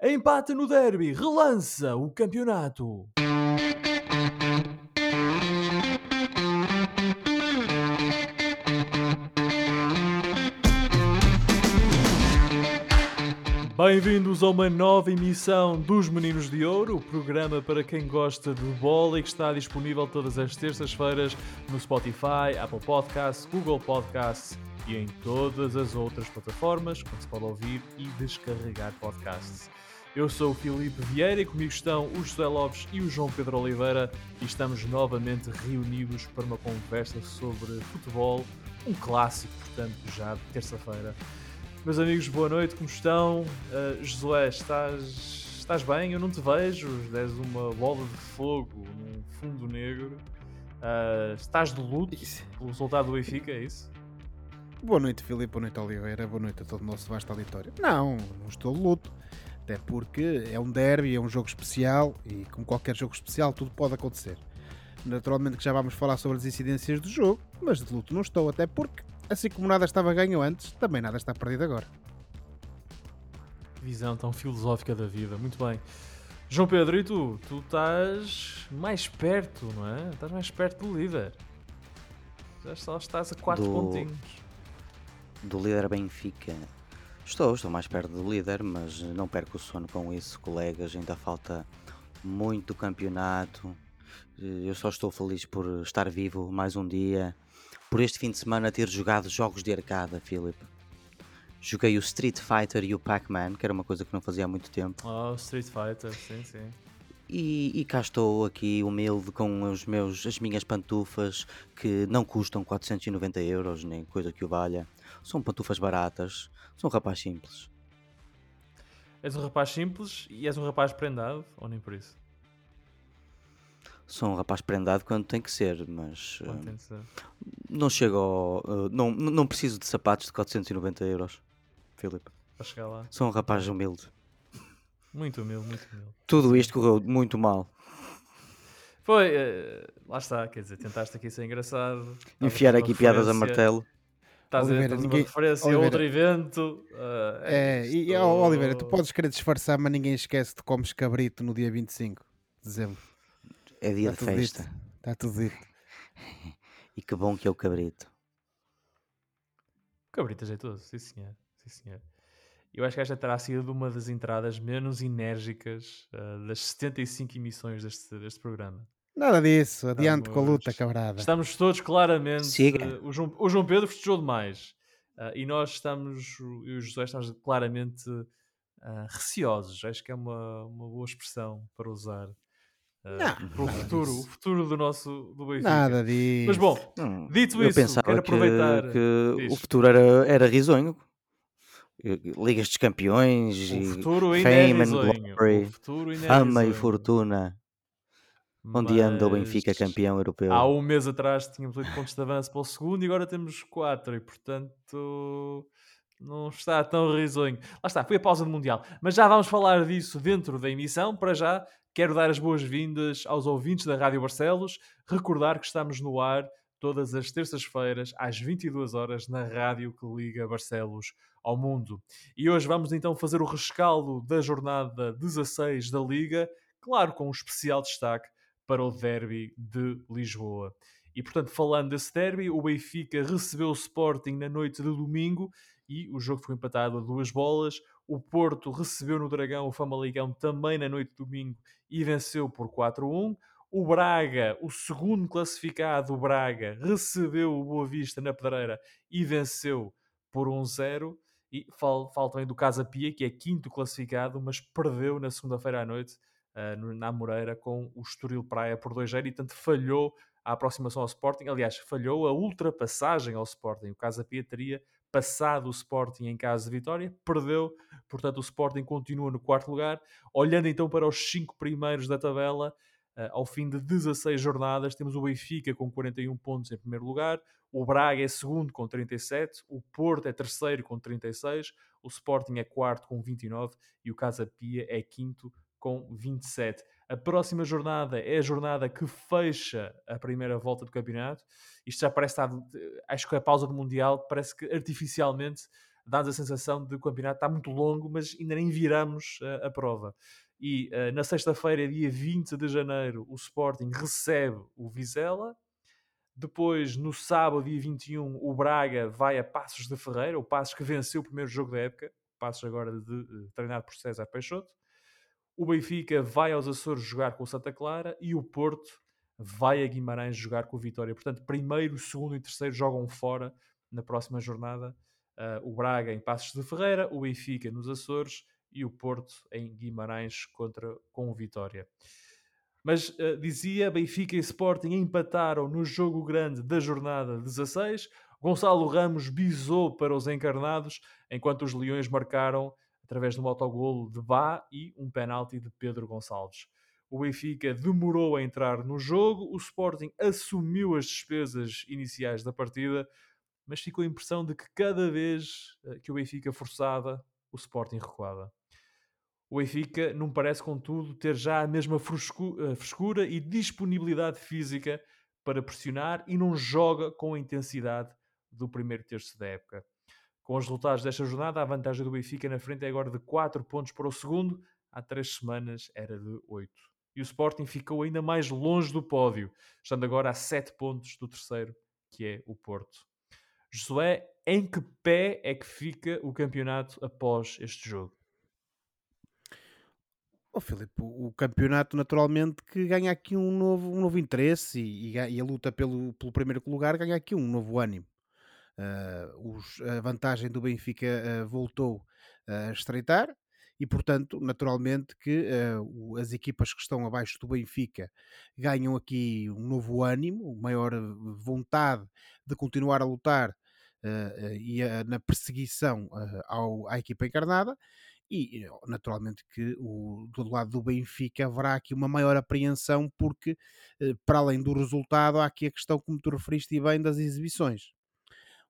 Empate no derby, relança o campeonato. Bem-vindos a uma nova emissão dos Meninos de Ouro, o programa para quem gosta de bola e que está disponível todas as terças-feiras no Spotify, Apple Podcasts, Google Podcasts e em todas as outras plataformas onde se pode ouvir e descarregar podcasts. Eu sou o Filipe Vieira e comigo estão o José Lopes e o João Pedro Oliveira e estamos novamente reunidos para uma conversa sobre futebol, um clássico, portanto, já de terça-feira. Meus amigos, boa noite, como estão? Uh, Josué, estás, estás bem? Eu não te vejo, és uma bola de fogo num fundo negro. Uh, estás de luto pelo resultado do Benfica, é isso? Boa noite, Filipe, boa noite, Oliveira, boa noite a todo o nosso vasto auditório. Não, não estou de luto, até porque é um derby, é um jogo especial e, como qualquer jogo especial, tudo pode acontecer. Naturalmente que já vamos falar sobre as incidências do jogo, mas de luto não estou, até porque Assim como nada estava ganho antes, também nada está perdido agora. Visão tão filosófica da vida, muito bem. João Pedro, e tu? Tu estás mais perto, não é? Estás mais perto do líder. Já só estás a 4 do... pontinhos. Do líder Benfica. Estou, estou mais perto do líder, mas não perco o sono com isso, colegas. Ainda falta muito campeonato. Eu só estou feliz por estar vivo mais um dia por este fim de semana ter jogado jogos de arcada, Philip. Joguei o Street Fighter e o Pac-Man, que era uma coisa que não fazia há muito tempo. Oh, Street Fighter, sim, sim. E, e, cá estou aqui humilde com os meus, as minhas pantufas que não custam 490 euros, nem coisa que o valha. São pantufas baratas, sou um rapaz simples. És um rapaz simples e és um rapaz prendado, ou nem por isso? sou um rapaz prendado quando tem que ser, mas uh, tem que ser. não chego ao, uh, não, não preciso de sapatos de 490 euros, Filipe. Para chegar lá. Sou um rapaz humilde. Muito humilde, muito humilde. Tudo isto correu muito mal. Foi, uh, lá está, quer dizer, tentaste aqui ser engraçado. Enfiar aqui piadas a martelo. Estás Oliveira, a ver, ninguém... uma referência Oliveira. a outro evento. Uh, é, é e oh, Oliveira, tu podes querer disfarçar, mas ninguém esquece de comes cabrito no dia 25 de dezembro. É dia tá de festa. Está tudo dito. e que bom que é o cabrito. Cabrito é jeitoso, sim senhor. Sim, senhor. Eu acho que esta terá sido uma das entradas menos enérgicas uh, das 75 emissões deste, deste programa. Nada disso, adiante Estamos, com a luta, cabrada. Estamos todos claramente. Uh, o, João, o João Pedro festejou demais. Uh, e nós estamos, eu e o José estamos claramente receosos. Acho que é uma, uma boa expressão para usar uh, para o futuro, o futuro do nosso do Benfica. Nada disso. Mas bom, dito eu isso, pensava quero aproveitar que, que o futuro era, era risonho. Ligas dos Campeões, o futuro ainda fame é risonho. and glory, fama é e fortuna. Onde Mas anda o Benfica campeão europeu? Há um mês atrás tínhamos 8 pontos de avanço para o segundo e agora temos 4 e portanto não está tão risonho. Lá está, foi a pausa do Mundial. Mas já vamos falar disso dentro da emissão. Para já, Quero dar as boas-vindas aos ouvintes da Rádio Barcelos, recordar que estamos no ar todas as terças-feiras às 22 horas na rádio que liga Barcelos ao mundo. E hoje vamos então fazer o rescaldo da jornada 16 da Liga, claro com um especial destaque para o derby de Lisboa. E portanto, falando desse derby, o Benfica recebeu o Sporting na noite de domingo e o jogo foi empatado a duas bolas. O Porto recebeu no Dragão o Famalicão também na noite de domingo e venceu por 4-1. O Braga, o segundo classificado, o Braga, recebeu o Boa Vista na Pedreira e venceu por 1-0. E falo, falo também do Casa Pia, que é quinto classificado, mas perdeu na segunda-feira à noite uh, na Moreira com o Estoril Praia por 2-0 e tanto falhou a aproximação ao Sporting. Aliás, falhou a ultrapassagem ao Sporting. O Casa Pia teria passado o Sporting em caso de vitória, perdeu, portanto o Sporting continua no quarto lugar. Olhando então para os cinco primeiros da tabela, uh, ao fim de 16 jornadas, temos o Benfica com 41 pontos em primeiro lugar, o Braga é segundo com 37, o Porto é terceiro com 36, o Sporting é quarto com 29 e o Casa Pia é quinto com 27. A próxima jornada é a jornada que fecha a primeira volta do campeonato. Isto já parece estar. Acho que a pausa do Mundial parece que artificialmente dá-nos a sensação de que o campeonato está muito longo, mas ainda nem viramos uh, a prova. E uh, na sexta-feira, dia 20 de janeiro, o Sporting recebe o Vizela. Depois, no sábado, dia 21, o Braga vai a Passos de Ferreira, o Passos que venceu o primeiro jogo da época, Passos agora de, de, treinado por César Peixoto. O Benfica vai aos Açores jogar com o Santa Clara e o Porto vai a Guimarães jogar com o Vitória. Portanto, primeiro, segundo e terceiro jogam fora na próxima jornada. Uh, o Braga em Passos de Ferreira, o Benfica nos Açores e o Porto em Guimarães contra, com o Vitória. Mas uh, dizia, Benfica e Sporting empataram no jogo grande da jornada 16. Gonçalo Ramos bisou para os encarnados, enquanto os Leões marcaram através de um autogolo de Bá e um penalti de Pedro Gonçalves. O Benfica demorou a entrar no jogo, o Sporting assumiu as despesas iniciais da partida, mas ficou a impressão de que cada vez eh, que o Benfica forçava, o Sporting recuava. O Benfica não parece, contudo, ter já a mesma eh, frescura e disponibilidade física para pressionar e não joga com a intensidade do primeiro terço da época. Com os resultados desta jornada, a vantagem do Benfica na frente é agora de 4 pontos para o segundo, há 3 semanas era de 8. E o Sporting ficou ainda mais longe do pódio, estando agora a 7 pontos do terceiro, que é o Porto. Josué, em que pé é que fica o campeonato após este jogo? Oh, Filipe, o campeonato naturalmente que ganha aqui um novo, um novo interesse e, e, a luta pelo, pelo primeiro lugar ganha aqui um novo ânimo. Uh, os, a vantagem do Benfica uh, voltou a estreitar e, portanto, naturalmente que uh, as equipas que estão abaixo do Benfica ganham aqui um novo ânimo, maior vontade de continuar a lutar e na perseguição ao, à equipa encarnada e naturalmente que o, do lado do Benfica haverá aqui uma maior apreensão porque para além do resultado há aqui a questão como tu referiste bem das exibições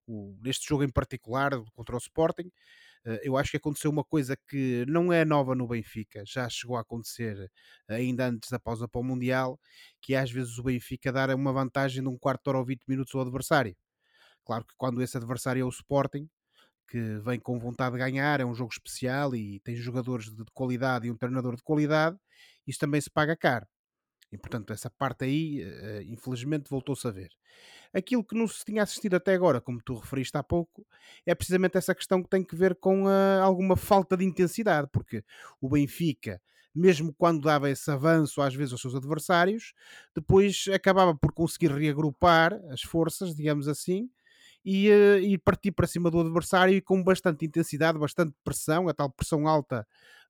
o, neste jogo em particular contra o Sporting, uh, eu acho que aconteceu uma coisa que não é nova no Benfica, já chegou a acontecer ainda antes da pausa para o Mundial, que é às vezes o Benfica dar uma vantagem de um quarto de hora ou 20 minutos ao adversário. Claro que quando esse adversário é o Sporting, que vem com vontade de ganhar, é um jogo especial e tem jogadores de qualidade e um treinador de qualidade, isso também se paga caro. E portanto, essa parte aí, uh, infelizmente, voltou-se a ver. Aquilo que não se tinha assistido até agora, como tu referiste há pouco, é precisamente essa questão que tem que ver com uh, alguma falta de intensidade, porque o Benfica, mesmo quando dava esse avanço às vezes aos seus adversários, depois acabava por conseguir reagrupar as forças, digamos assim, e, e partir para cima do adversário com bastante intensidade, bastante pressão, a tal pressão alta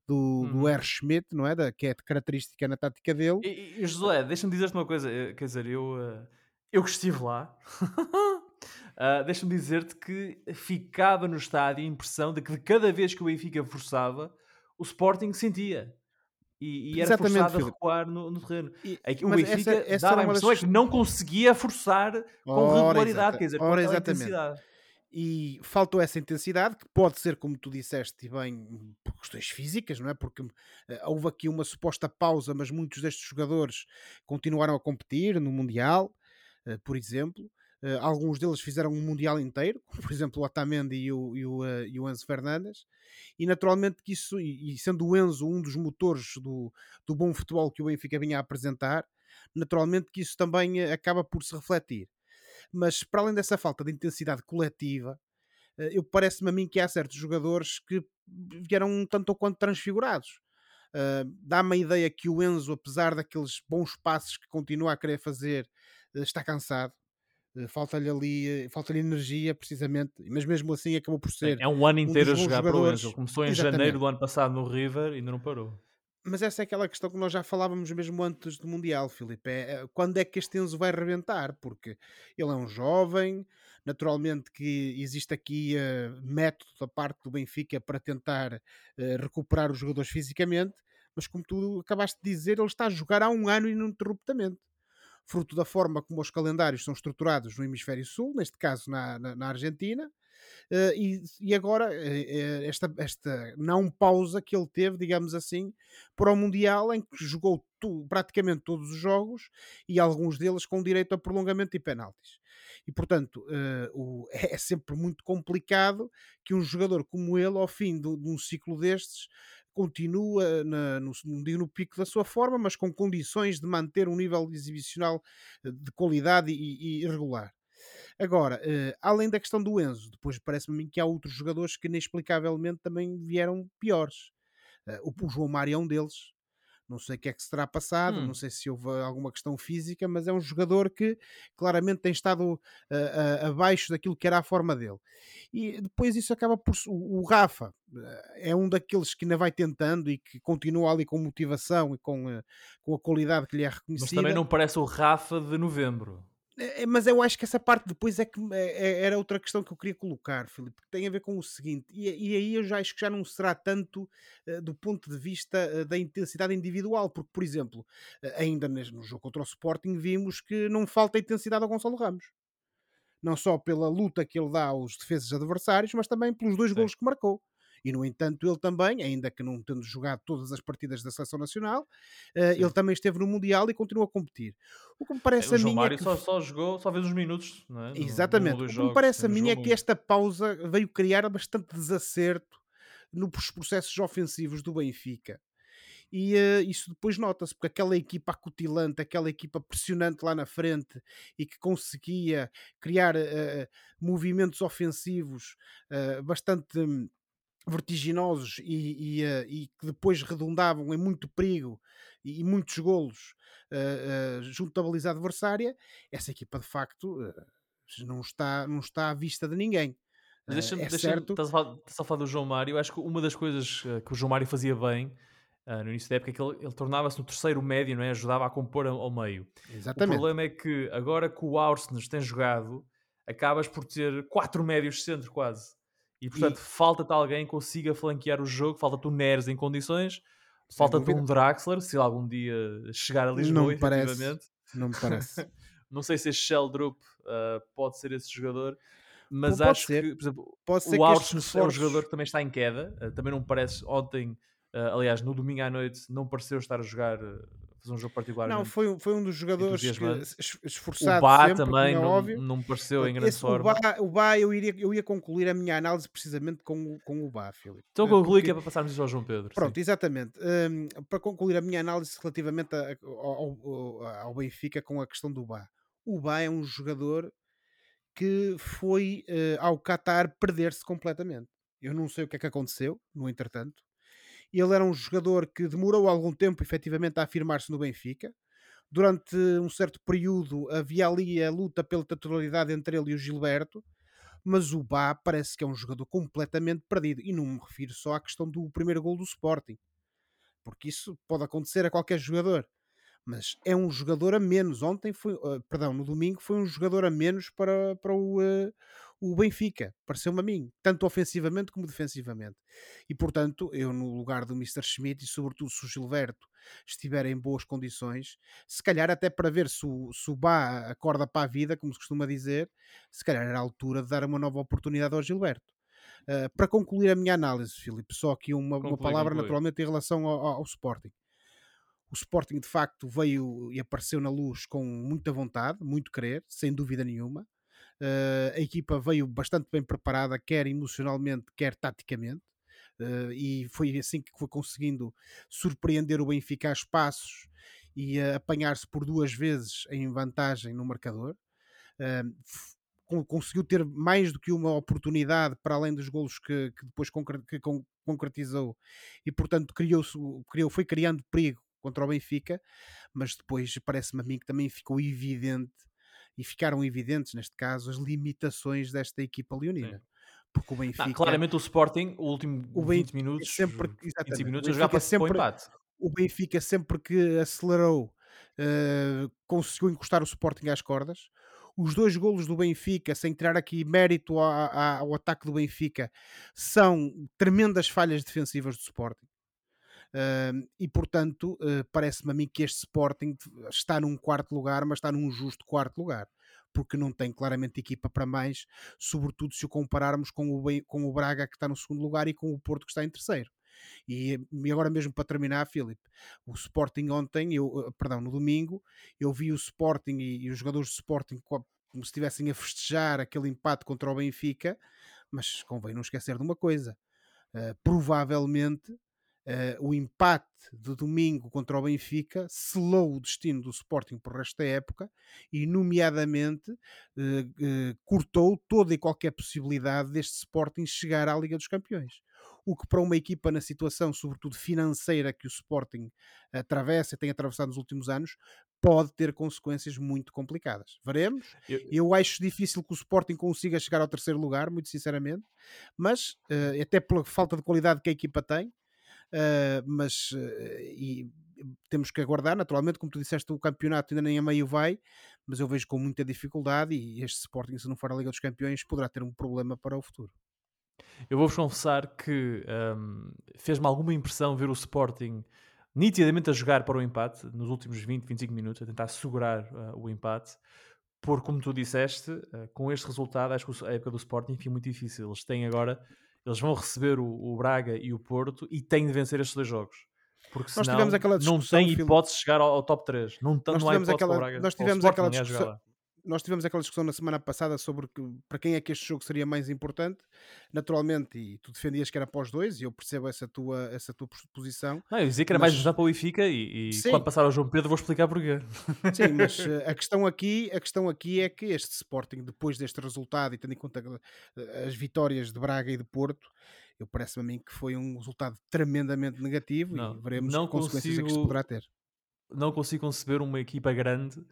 do, uhum. do R. Schmidt, não é? Da, que é característica na tática dele. E, e Josué, deixa-me dizer-te uma coisa, eh, quer dizer, eu, eh, eu que estive lá, uh, deixa-me dizer-te que ficava no estádio a impressão de que de cada vez que o Benfica forçava, o Sporting sentia. E, e era Exatamente, forçado Filipe. a recuar no, no terreno. E, é o Benfica essa, essa dava a impressão das... é que não conseguia forçar com ora, regularidade, quer dizer, com exatamente. intensidade e faltou essa intensidade, que pode ser, como tu disseste, bem, por questões físicas, não é? Porque uh, houve aqui uma suposta pausa, mas muitos destes jogadores continuaram a competir no Mundial, uh, por exemplo. Uh, alguns deles fizeram um Mundial inteiro, como por exemplo o Otamendi e o, e o, e o Enzo Fernandes, e naturalmente que isso, e, e, sendo o Enzo um dos motores do, do bom futebol que o Benfica vinha a apresentar, naturalmente que isso também acaba por se refletir mas para além dessa falta de intensidade coletiva, eh, eu parece-me a mim que há certos jogadores que vieram tanto ou quanto transfigurados. Uh, Dá-me a ideia que o Enzo, apesar daqueles bons passos que continua a querer fazer, uh, está cansado. Uh, falta-lhe ali, falta-lhe energia, precisamente, mas mesmo assim acabou por ser. É um ano inteiro um a jogar para o Enzo. Começou em Exatamente. janeiro do ano passado no River e ainda não parou. Mas essa é aquela questão que nós já falávamos mesmo antes do Mundial, Filipe. É, é, quando é que este Enzo vai rebentar? Porque ele é um jovem, naturalmente que existe aqui uh, método da parte do Benfica para tentar uh, recuperar os jogadores fisicamente, mas como tu acabaste de dizer, ele está a jogar há um ano ininterruptamente. Fruto da forma como os calendários são estruturados no Hemisfério Sul, neste caso na, na, na Argentina, Uh, e, e, agora uh, esta, esta não pausa que ele teve, digamos assim, para o Mundial, em que jogou tu, praticamente todos os jogos e alguns deles com direito a prolongamento e penaltis. E portanto, uh, o, é sempre muito complicado que um jogador como ele, ao fim do, de um ciclo destes, continua na, no, no pico da sua forma, mas com condições de manter um nível exibicional eh, de qualidade e, e regular. Agora, uh, além da questão do Enzo, depois parece-me que há outros jogadores que inexplicavelmente também vieram piores. Uh, o, o João Mário é um deles, não sei o que é que se terá passado, hum. não sei se houve alguma questão física, mas é um jogador que claramente tem estado uh, uh, abaixo daquilo que era a forma dele. E depois isso acaba por. O, o Rafa uh, é um daqueles que ainda vai tentando e que continua ali com motivação e com, com a qualidade que lhe é reconhecida. Mas também não parece o Rafa de novembro. É, é, mas eu acho que essa parte depois é que é, é, era outra questão que eu queria colocar, Filipe, que tem a ver com o seguinte, e, e aí eu já acho que já não será tanto uh, do ponto de vista uh, da intensidade individual, porque, por exemplo, uh, ainda no jogo contra o Sporting vimos que não falta intensidade ao Gonçalo Ramos. Não só pela luta que ele dá aos defesas adversários, mas também pelos dois Sim. golos que marcou e no entanto ele também, ainda que não tendo jogado todas as partidas da seleção nacional, uh, ele também esteve no Mundial e continua a competir. O que me parece é, a mim. O Mário é que... só, só jogou, só fez uns minutos, não é? Exatamente. No, no o que me parece a mim é que esta pausa veio criar bastante desacerto nos processos ofensivos do Benfica. E uh, isso depois nota-se, porque aquela equipa acutilante, aquela equipa pressionante lá na frente e que conseguia criar uh, movimentos ofensivos uh, bastante hum, vertiginosos e, e, uh, e, que depois redundavam em muito perigo e, e muitos golos uh, uh, junto da baliza adversária, essa equipa de facto não, está, não está à vista de ninguém. Deixa-me, é deixa certo... estás, a falar, estás a falar do João Mário, acho que uma das coisas que o João Mário fazia bem no início da época é que ele, ele tornava-se no terceiro médio, não é? ajudava a compor ao meio. Exatamente. O problema é que agora que o Arsenal tem jogado, acabas por ter quatro médios de centro quase. E portanto, e... falta-te alguém que consiga flanquear o jogo, falta-te o Neres em condições, falta-te um Draxler, se algum dia chegar a Lisboa, não me parece. Não me parece. não sei se este Sheldrup uh, pode ser esse jogador, mas pode acho ser. que, por exemplo, pode o Auschwitz é um jogador que também está em queda. Uh, também não parece ontem, uh, aliás, no domingo à noite, não pareceu estar a jogar fazer um jogo particular. Não, foi, foi um dos jogadores que, esforçado. O Bá sempre, também não, óbvio. não me pareceu em grande Esse, forma. O Bá, o Bá eu, iria, eu ia concluir a minha análise precisamente com, com o Bá, Filipe. Então eh, conclui que é para passarmos isso ao João Pedro. Pronto, sim. exatamente. Um, para concluir a minha análise relativamente a, ao, ao, ao Benfica com a questão do Bá. O Bá é um jogador que foi uh, ao Qatar perder-se completamente. Eu não sei o que é que aconteceu, no entretanto. Ele era um jogador que demorou algum tempo efetivamente a afirmar-se no Benfica. Durante um certo período havia ali a luta pela titularidade entre ele e o Gilberto, mas o Bá parece que é um jogador completamente perdido. E não me refiro só à questão do primeiro gol do Sporting, porque isso pode acontecer a qualquer jogador. Mas é um jogador a menos. Ontem foi, uh, perdão, no domingo foi um jogador a menos para, para o, uh, o Benfica, pareceu-me a mim, tanto ofensivamente como defensivamente. E portanto, eu no lugar do Mr. Schmidt e sobretudo se o Gilberto estiver em boas condições, se calhar até para ver se o, se o Bá acorda para a vida, como se costuma dizer, se calhar era a altura de dar uma nova oportunidade ao Gilberto. Uh, para concluir a minha análise, Filipe, só aqui uma, uma palavra conclui. naturalmente em relação ao, ao, ao Sporting. O Sporting de facto veio e apareceu na luz com muita vontade, muito querer, sem dúvida nenhuma. Uh, a equipa veio bastante bem preparada, quer emocionalmente, quer taticamente. Uh, e foi assim que foi conseguindo surpreender o Benfica a espaços e uh, apanhar-se por duas vezes em vantagem no marcador. Uh, conseguiu ter mais do que uma oportunidade para além dos golos que, que depois concre que con concretizou e portanto criou, criou foi criando perigo contra o Benfica mas depois parece-me a mim que também ficou evidente e ficaram evidentes, neste caso, as limitações desta equipa leonina. Sim. Porque o Benfica. Não, claramente o Sporting, o último o 20 minutos, sempre, 25 minutos, já para sempre, o empate. O Benfica, sempre que acelerou, uh, conseguiu encostar o Sporting às cordas. Os dois golos do Benfica, sem tirar aqui mérito ao ataque do Benfica, são tremendas falhas defensivas do Sporting. E portanto, uh, parece-me a mim que este Sporting está num quarto lugar, mas está num justo quarto lugar, porque não tem claramente equipa para mais, sobretudo se o compararmos com o, com o Braga que está no segundo lugar e com o Porto que está em terceiro. E, e agora mesmo para terminar, Filipe, o Sporting ontem, eu, perdão, no domingo, eu vi o Sporting e, e os jogadores do Sporting como se estivessem a festejar aquele empate contra o Benfica, mas convém não esquecer de uma coisa: uh, provavelmente Uh, o empate de domingo contra o Benfica selou o destino do Sporting por resto da época e, nomeadamente, uh, uh, cortou toda e qualquer possibilidade deste Sporting chegar à Liga dos Campeões. O que, para uma equipa na situação, sobretudo financeira, que o Sporting atravessa e tem atravessado nos últimos anos, pode ter consequências muito complicadas. Veremos. Eu, eu acho difícil que o Sporting consiga chegar ao terceiro lugar, muito sinceramente, mas até pela falta de qualidade que a equipa tem uh, mas uh, e, temos que aguardar, naturalmente, como tu disseste, o campeonato ainda nem a meio vai, mas eu vejo com muita dificuldade e este Sporting, se não for a Liga dos Campeões, poderá ter um problema para o futuro. Eu vou-vos confessar que um, fez-me alguma impressão ver o Sporting nitidamente a jogar para o empate nos últimos 20, 25 minutos, a tentar segurar uh, o empate, porque, como tu disseste, uh, com este resultado, acho que a época do Sporting foi muito difícil. Eles têm agora eles vão receber o, o, Braga e o Porto e têm de vencer estes dois jogos. Porque senão nós tivemos aquela não tem hipótese de chegar ao, ao, top 3. Não, nós não há hipótese aquela, Braga. Nós tivemos aquela discussão nós tivemos aquela discussão na semana passada sobre que, para quem é que este jogo seria mais importante, naturalmente, e tu defendias que era para os dois, e eu percebo essa tua, essa tua posição. Não, eu dizia que era mas... mais importante para o Benfica, e, e quando passar ao João Pedro vou explicar porquê. Sim, mas eh, a questão, aqui, a questão aqui é que este Sporting, depois deste resultado, e tendo em conta eh, as vitórias de Braga e de Porto, eu parece-me a mim que foi um resultado tremendamente negativo não, e veremos não que consequências consigo, é que isto poderá ter. Não consigo conceber uma equipa grande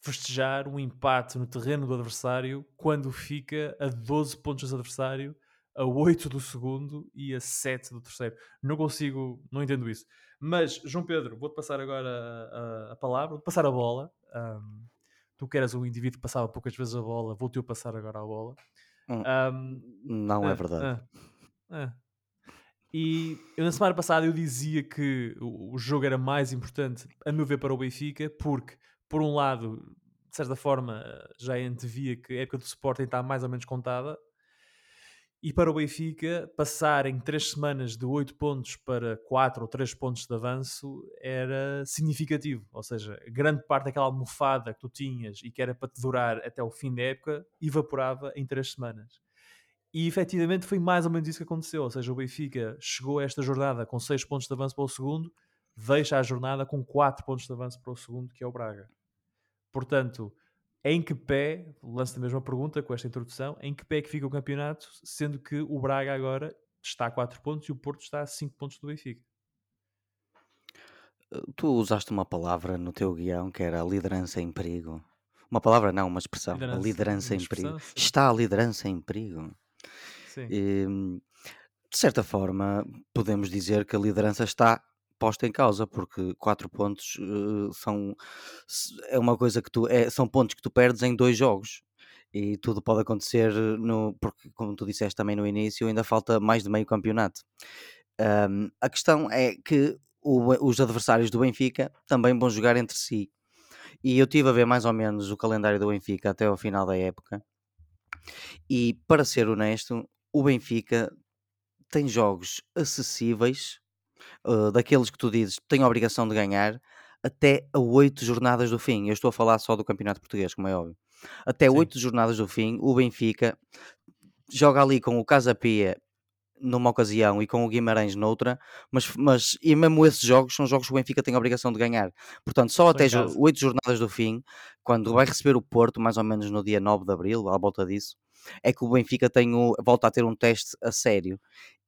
festejar um empate no terreno do adversário quando fica a 12 pontos do adversário, a 8 do segundo e a 7 do terceiro. Não consigo, não entendo isso. Mas, João Pedro, vou-te passar agora a, a, a palavra, vou-te passar a bola. Um, tu que eras um indivíduo que passava poucas vezes a bola, vou-te passar agora a bola. Um, não é verdade. E eu, na semana passada eu dizia que o, o jogo era mais importante, a meu ver, para o Benfica, porque por um lado, de certa forma, já antevia que a época do Sporting está mais ou menos contada. E para o Benfica, passar em três semanas de 8 pontos para 4 ou 3 pontos de avanço era significativo. Ou seja, grande parte daquela almofada que tu tinhas e que era para te durar até o fim da época evaporava em 3 semanas. E efetivamente foi mais ou menos isso que aconteceu. Ou seja, o Benfica chegou a esta jornada com 6 pontos de avanço para o segundo, deixa a jornada com 4 pontos de avanço para o segundo, que é o Braga. Portanto, em que pé, lanço a mesma pergunta com esta introdução, em que pé é que fica o campeonato, sendo que o Braga agora está a 4 pontos e o Porto está a 5 pontos do Benfica? Tu usaste uma palavra no teu guião que era liderança em perigo. Uma palavra não, uma expressão. Liderança, a liderança em perigo. Sim. Está a liderança em perigo. Sim. E, de certa forma, podemos dizer que a liderança está posta em causa, porque 4 pontos uh, são é uma coisa que tu é, são pontos que tu perdes em dois jogos. E tudo pode acontecer no porque como tu disseste também no início ainda falta mais de meio campeonato. Um, a questão é que o, os adversários do Benfica também vão jogar entre si. E eu tive a ver mais ou menos o calendário do Benfica até ao final da época. E para ser honesto o Benfica tem jogos acessíveis uh, daqueles que tu dizes tem a obrigação de ganhar até a oito jornadas do fim. Eu estou a falar só do Campeonato Português, como é óbvio. Até oito jornadas do fim, o Benfica joga ali com o Casa Pia numa ocasião e com o Guimarães noutra, mas, mas e mesmo esses jogos são jogos que o Benfica tem a obrigação de ganhar. Portanto, só até oito jornadas do fim, quando vai receber o Porto, mais ou menos no dia 9 de Abril, à volta disso, é que o Benfica tem o, volta a ter um teste a sério.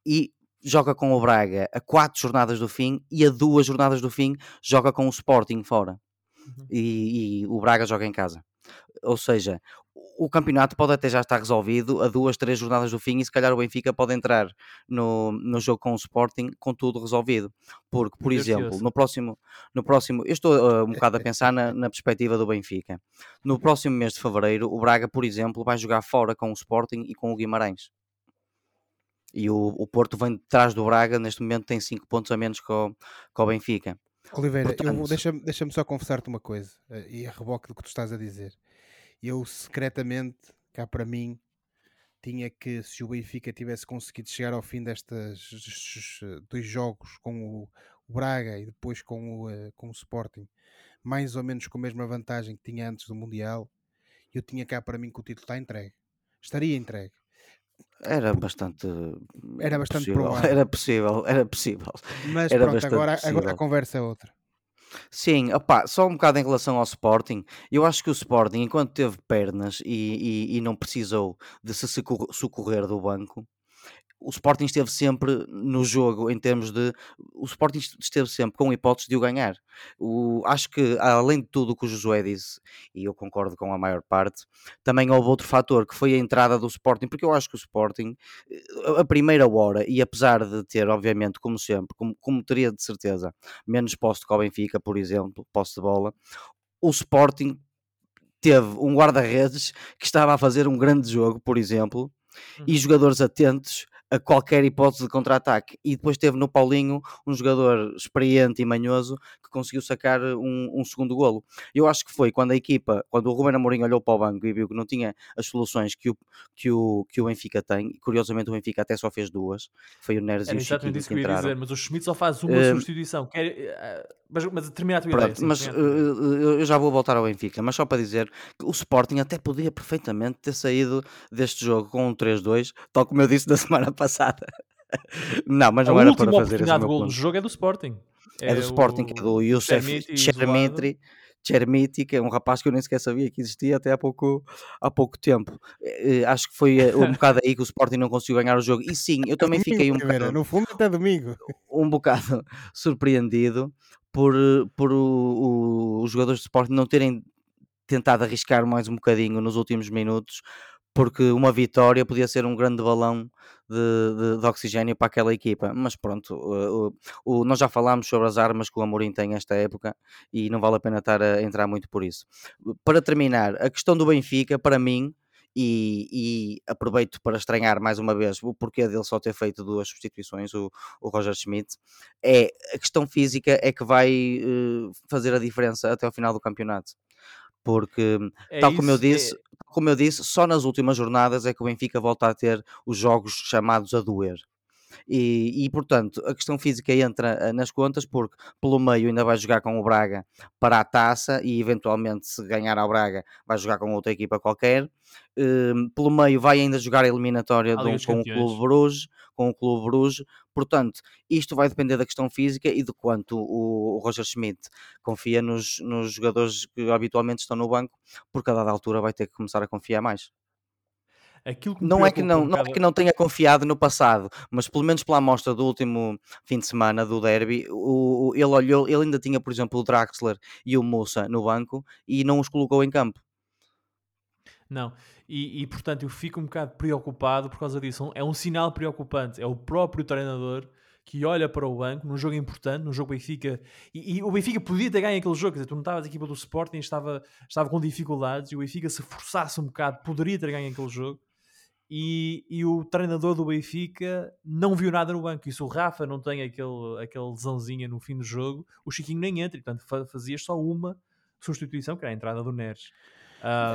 E joga com o Braga a quatro jornadas do fim e a duas jornadas do fim joga com o Sporting fora. Uhum. E, e, o Braga joga em casa. Ou seja, o campeonato pode até já estar resolvido a duas, três jornadas do fim e se calhar o Benfica pode entrar no, no jogo com o Sporting com tudo resolvido. Porque, por exemplo, no próximo, no próximo, eu estou uh, um bocado a pensar na, na perspectiva do Benfica. No próximo mês de fevereiro, o Braga, por exemplo, vai jogar fora com o Sporting e com o Guimarães. E o, o Porto vem de trás do Braga, neste momento tem 5 pontos a menos que o, que o Benfica. Oliveira, Portanto... deixa-me deixa só confessar-te uma coisa, eh, e a reboque do que tu estás a dizer. Eu secretamente, cá para mim, tinha que se o Benfica tivesse conseguido chegar ao fim destes dois jogos com o, o Braga e depois com o, eh, com o Sporting, mais ou menos com a mesma vantagem que tinha antes do Mundial, eu tinha cá para mim que o título está entregue. Estaria entregue. Era bastante. Era bastante possível. provável. Era possível, era possível. Mas Era pronto, agora, agora a possível. conversa é outra. Sim, opá, só um bocado em relação ao Sporting. Eu acho que o Sporting, enquanto teve pernas e, e- e não precisou de se socorrer do banco, o Sporting esteve sempre no jogo em termos de. O Sporting esteve sempre com hipóteses de o ganhar. O, acho que, além de tudo o que o Josué disse, e eu concordo com a maior parte, também houve outro fator que foi a entrada do Sporting, porque eu acho que o Sporting, eh, a primeira hora, e apesar de ter, obviamente, como sempre, como, como teria de certeza, menos posse que o Benfica, por exemplo, posse de bola, o Sporting teve um guarda-redes que estava a fazer um grande jogo, por exemplo, e Uhum. jogadores atentos a qualquer hipótese de contra-ataque. E depois teve no Paulinho um jogador experiente e manhoso que conseguiu sacar um, um segundo golo. Eu acho que foi quando a equipa, quando o Ruben Amorim olhou para o banco e viu que não tinha as soluções que o, que o, que o Benfica tem, e curiosamente o Benfica até só fez duas, foi o Neres e Era o exatamente Chiquinho que que entraram. dizer, mas o Schmidt só faz uma Eh, substituição. Quer, eh, mas, mas termina a tua ideia. Pronto, sim, mas ideia. uh, uh, eu já vou voltar ao Benfica, mas só para dizer que o Sporting até podia perfeitamente ter saído deste jogo com um 3-2, tal como eu disse na semana passada. não, mas A não era para fazer de meu gol do jogo é do Sporting. É do Sporting, que é do o Youssef. Chermitri, Chermiti, que é um rapaz que eu nem sequer sabia que existia até há pouco, há pouco tempo. Eh, eh, Acho que foi eh, um bocado aí que o Sporting não conseguiu ganhar o jogo. E sim, eu também Domingo, fiquei um bocado No fundo, até domingo. um bocado surpreendido por, por o- o- os jogadores de Sporting não terem tentado arriscar mais um bocadinho nos últimos minutos, porque uma vitória podia ser um grande balão de, de- de oxigênio para aquela equipa. Mas pronto, o- o- o- nós já falámos sobre as armas que o Amorim tem esta época e não vale a pena estar a entrar muito por isso. Para terminar, a questão do Benfica, para mim, e, e aproveito para estranhar mais uma vez o porquê dele só ter feito duas substituições, o, o Roger Schmidt, é a questão física é que vai eh, fazer a diferença até ao final do campeonato. Porque, É tal como eu isso, é- disse, como eu disse, só nas últimas jornadas é que o Benfica volta a ter os jogos chamados a doer. E, e, portanto, a questão física entra eh, nas contas porque pelo meio ainda vai jogar com o Braga para a taça e eventualmente se ganhar ao Braga vai jogar com outra equipa qualquer. Ehm, pelo meio vai ainda jogar a eliminatória dos com o. Clube Bruges, com o Clube Bruges. Portanto, isto vai depender da questão física e de quanto o, Roger Schmidt confia nos, nos jogadores que habitualmente estão no banco, porque a dada altura vai ter que começar a confiar mais. Não é que não, um não é que não tenha confiado no passado, mas pelo menos pela amostra do último fim de semana do derby, o, o- ele olhou, ele ainda tinha, por exemplo, o Draxler e o Moussa no banco e não os colocou em campo. Não, e, e, portanto eu fico um bocado preocupado por causa disso. É um sinal preocupante. É o próprio treinador que olha para o banco num jogo importante, num jogo Benfica. E, e o Benfica podia ter ganho aquele jogo. Quer dizer, tu não estavas equipa do Sporting, estava, estava com dificuldades e o Benfica, se forçasse um bocado, poderia ter ganho aquele jogo. E, e o treinador do Benfica não viu nada no banco. E se o Rafa não tem aquele, aquele lesãozinha no fim do jogo, o Chiquinho nem entra. E, portanto, fa- fazias só uma substituição, que era a entrada do Neres.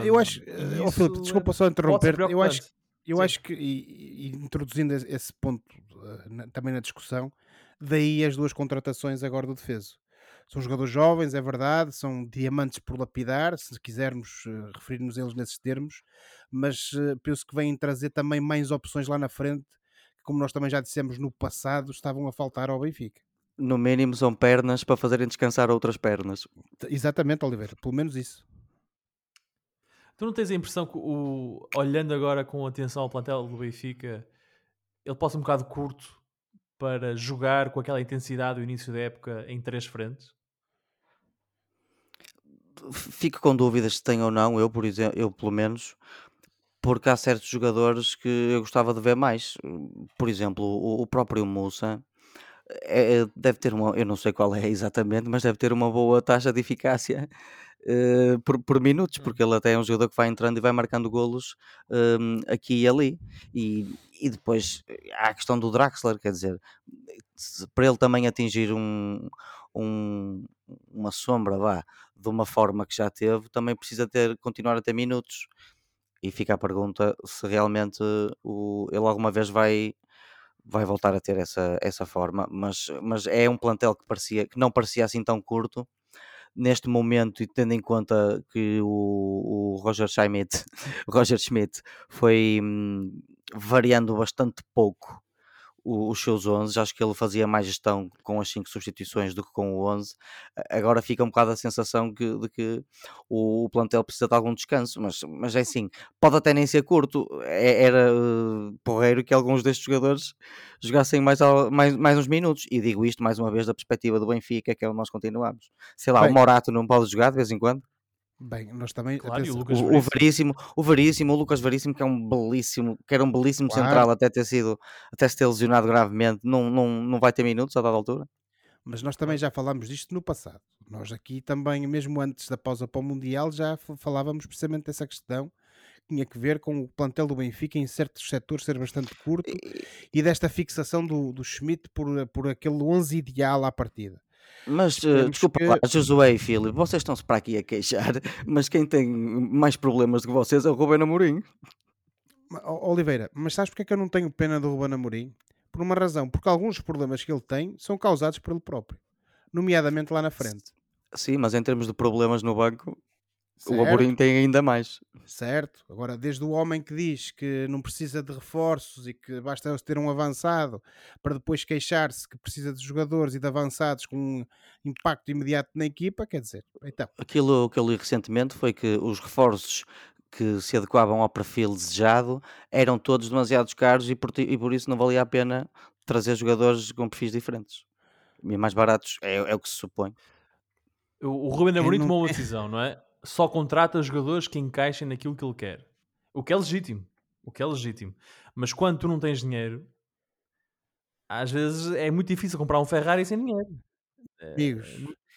Eu acho, ó Filipe, desculpa só interromper, eu acho, eu Sim. acho que, e, e introduzindo esse- ponto eh, na- também na discussão, daí as duas contratações agora do defeso. São jogadores jovens, é verdade, são diamantes por lapidar, se quisermos eh, referir-nos a eles nesses termos, mas eh, penso que vêm trazer também mais opções lá na frente, que como nós também já dissemos no passado, estavam a faltar ao Benfica. No mínimo são pernas para fazerem descansar outras pernas. Exatamente, Oliveira, pelo menos isso. Tu não tens a impressão que, o, olhando agora com atenção ao plantel do Benfica, ele possa um bocado curto para jogar com aquela intensidade do início da época em três frentes? Fico com dúvidas se tem ou não, eu, por exemplo, eu pelo menos, porque há certos jogadores que eu gostava de ver mais. Por exemplo, o, o próprio Moussa é- deve ter uma, eu não sei qual é exatamente, mas deve ter uma boa taxa de eficácia eh, por, por minutos, Hum. porque ele até é um jogador que vai entrando e vai marcando golos hum, aqui e ali. E, e depois eh, há a questão do Draxler, quer dizer, para ele também atingir um, um- uma sombra, vá, de uma forma que já teve, também precisa ter, continuar a ter minutos. E fica a pergunta se realmente o, ele alguma vez vai, vai voltar a ter essa, essa forma, mas, mas é um plantel que, parecia, que não parecia assim tão curto, neste momento e tendo em conta que o, o Roger Schmidt, Roger Schmidt foi hum, variando bastante pouco os seus 11, acho que ele fazia mais gestão com as 5 substituições do que com o 11. Agora fica um bocado a sensação que, de que o, o, plantel precisa de algum descanso, mas, mas é assim, pode até nem ser curto. É, era uh, porreiro que alguns destes jogadores jogassem mais, mais, mais uns minutos. E digo isto mais uma vez da perspectiva do Benfica, que é onde nós continuamos. Sei lá, Bem, o Morato não pode jogar de vez em quando? Bem, nós também. Claro, o, Lucas o, o Veríssimo, o Veríssimo, o Lucas Veríssimo, que é um belíssimo, que era um belíssimo claro. central até ter sido, até se ter lesionado gravemente, não, não, não vai ter minutos a dada altura. Mas nós também já falámos disto no passado. Nós aqui também, mesmo antes da pausa para o Mundial, já falávamos precisamente dessa questão tinha que ver com o plantel do Benfica em certos setores ser bastante curto e, e desta fixação do, do Schmidt por, por aquele 11 ideal à partida. Mas, uh, desculpa que... lá, Josué e Filipe, vocês estão-se para aqui a queixar, mas quem tem mais problemas do que vocês é o Ruben Amorim. Oliveira, mas sabes porque é que eu não tenho pena do Ruben Amorim? Por uma razão, porque alguns problemas que ele tem são causados por ele próprio, nomeadamente lá na frente. Sim, mas em termos de problemas no banco, Certo. O Amorim tem ainda mais. Certo. Agora, desde o homem que diz que não precisa de reforços e que basta ter um avançado para depois queixar-se que precisa de jogadores e de avançados com um impacto imediato na equipa, quer dizer, então. Aquilo que eu li recentemente foi que os reforços que se adequavam ao perfil desejado eram todos demasiado caros e por, e por isso não valia a pena trazer jogadores com perfis diferentes. E mais baratos, é, é o que se supõe. O, o Ruben Amorim tomou uma decisão, não é? Só contrata jogadores que encaixem naquilo que ele quer. O que é legítimo. O que é legítimo. Mas quando tu não tens dinheiro, às vezes é muito difícil comprar um Ferrari sem dinheiro. É, Amigos,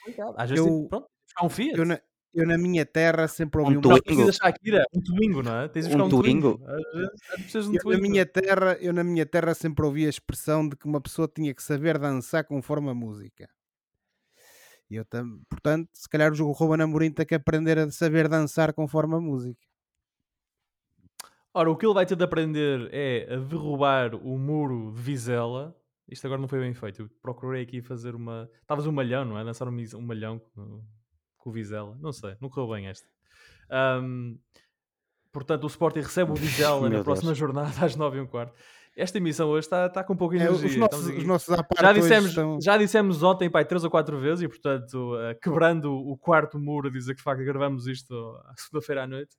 é às vezes, eu, pronto, um Fiat. Eu na, eu na minha terra sempre ouvi um, um Twingo. Não, Shakira, um Twingo, não é? Tens de um, um Twingo. Às vezes, um eu, Na minha terra, eu na minha terra sempre ouvi a expressão de que uma pessoa tinha que saber dançar conforme a música. E eu tam... Portanto, se calhar o Ruben Amorim tem que aprender a saber dançar conforme a música. Ora, o que ele vai ter de aprender é a derrubar o muro de Vizela. Isto agora não foi bem feito. Eu procurei aqui fazer uma. Talvez um malhão, não é? Lançar um malhão com, com o Vizela. Não sei, não correu bem este. Um, portanto, o Sporting recebe o Vizela na próxima jornada às 9 h quarto esta emissão hoje está, está com um pouco de energia. É, os nossos, os nossos já, dissemos, estão... já dissemos ontem, pai, três ou quatro vezes, e portanto, uh, quebrando o quarto muro, a dizer que de facto gravamos isto à segunda-feira à noite.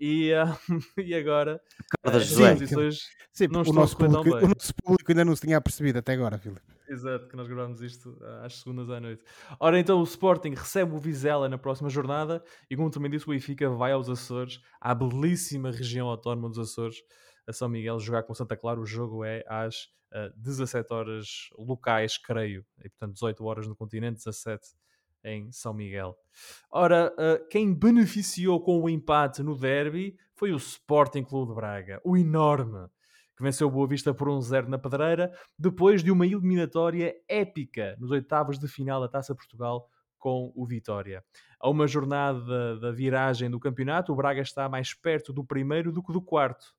E, uh, e agora uh, sim, sim, não o, nosso público, o nosso público ainda não se tinha percebido até agora, Filipe. Exato, que nós gravamos isto às segundas à noite. Ora, então o Sporting recebe o Vizela na próxima jornada e, como também disse, o Benfica vai aos Açores, à belíssima região autónoma dos Açores, a São Miguel jogar com Santa Clara. O jogo é às uh, eh, 17 horas locais, creio, e portanto 18 horas no continente, 17 em São Miguel. Ora, uh, quem beneficiou com o empate no derby foi o Sporting Clube de Braga, o enorme, que venceu o Boa Vista por 1-0 na Pedreira, depois de uma eliminatória épica nos oitavos de final da Taça Portugal com o Vitória. A uma jornada da viragem do campeonato, o Braga está mais perto do primeiro do que do quarto.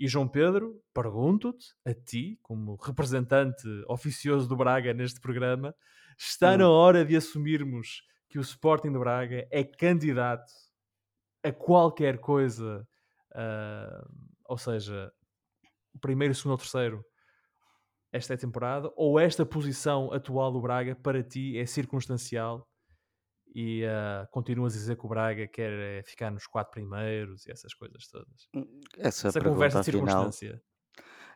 E João Pedro, pergunto-te, a ti, como representante oficioso do Braga neste programa, está hum. na hora de assumirmos que o Sporting de Braga é candidato a qualquer coisa, uh, ou seja, primeiro, segundo ou terceiro esta é temporada, ou esta posição atual do Braga para ti é circunstancial e uh, continuas a dizer que o Braga quer eh, ficar nos quatro primeiros e essas coisas todas. Hum, essa, essa conversa de circunstância.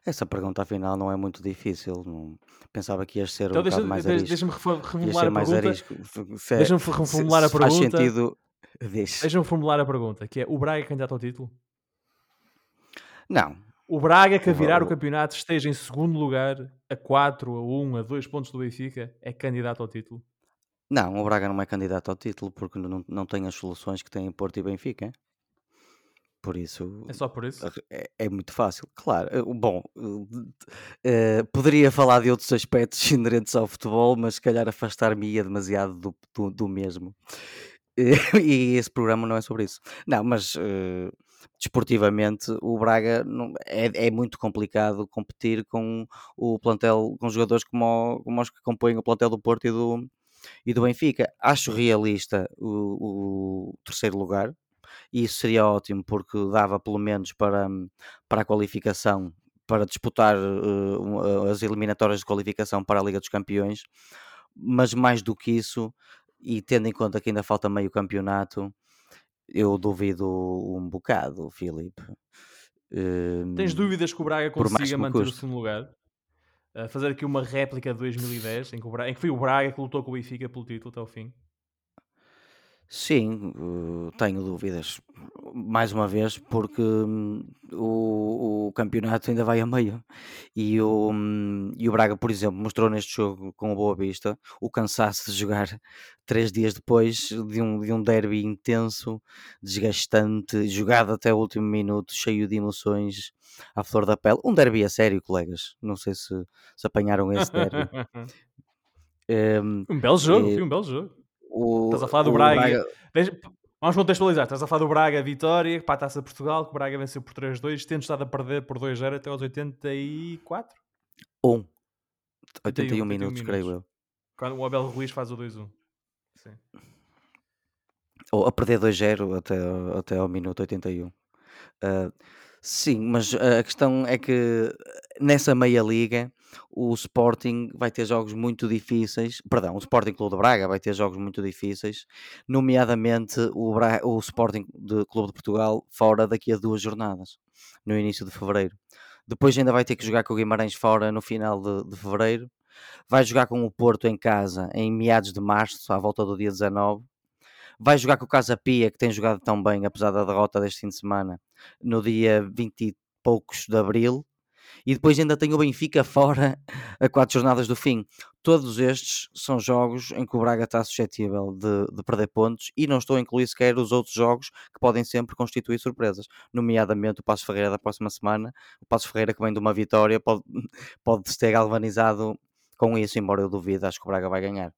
Essa pergunta afinal não é muito difícil. Não... Pensava que ias ser então, um deixa, mais deixa, Deixa-me reformular a pergunta. Deixa-me reformular a pergunta. Faz sentido. Deixa-me formular a pergunta, que é o Braga é candidato ao título? Não. O Braga que a virar o campeonato esteja em segundo lugar, a 4, a 1, a 2 pontos do Benfica, é candidato ao título? Não, o Braga não é candidato ao título porque não, não tem as soluções que tem Porto e Benfica. Por isso. É só por isso? É, é muito fácil. Claro. Eh, bom, uh, poderia falar de outros aspectos inerentes ao futebol, mas se calhar afastar-me-ia demasiado do, do, do mesmo. e esse programa não é sobre isso. Não, mas desportivamente o Braga não, é, é, muito complicado competir com o plantel, com jogadores como, como os que compõem o plantel do Porto e do, e do Benfica. Acho realista o, o terceiro lugar, e isso seria ótimo porque dava pelo menos para, para a qualificação, para disputar uh, as eliminatórias de qualificação para a Liga dos Campeões, mas mais do que isso, e tendo em conta que ainda falta meio campeonato, eu duvido um bocado, Filipe. Tens hum, dúvidas que o Braga consiga manter o segundo lugar? Fazer aqui uma réplica de 2010 em que, Braga, em que foi o Braga que lutou com o Benfica pelo título até o fim? Sim, uh, tenho dúvidas. Mais uma vez, porque hum, o, o campeonato ainda vai a meio. E o, hum, e o Braga, por exemplo, mostrou neste jogo com o Boa Vista o cansaço de jogar três dias depois de um, de um derby intenso, desgastante, jogado até o último minuto, cheio de emoções à flor da pele. Um derby a sério, colegas. Não sei se, se apanharam esse derby. um, um belo jogo, e, um belo jogo. O, estás a falar do Braga. Braga... Vamos contextualizar. Estás a falar do Braga Vitória para a Taça de Portugal, que o Braga venceu por 3-2, tendo estado a perder por 2-0 até aos 84? 1. 81, 81 minutos, creio eu. Quando o Abel Ruiz faz o 2-1. Sim. Ou a perder 2-0 até, até ao minuto 81. Uh, ah, sim, mas a questão é que nessa meia liga o Sporting vai ter jogos muito difíceis, perdão, o Sporting Clube de Braga vai ter jogos muito difíceis, nomeadamente o, Bra o Sporting de Clube de Portugal fora daqui a duas jornadas, no início de fevereiro. Depois ainda vai ter que jogar com o Guimarães fora no final de, de fevereiro. Vai jogar com o Porto em casa em meados de março, à volta do dia 19. Vai jogar com o Casa Pia, que tem jogado tão bem, apesar da derrota deste fim de semana, no dia 20 e poucos de abril e depois ainda tem o Benfica fora a quatro jornadas do fim. Todos estes são jogos em que o Braga está suscetível de, de, perder pontos e não estou a incluir sequer os outros jogos que podem sempre constituir surpresas, nomeadamente o Passo Ferreira da próxima semana. O Passo Ferreira que vem de uma vitória pode, pode ter galvanizado com isso, embora eu duvide, acho que o Braga vai ganhar.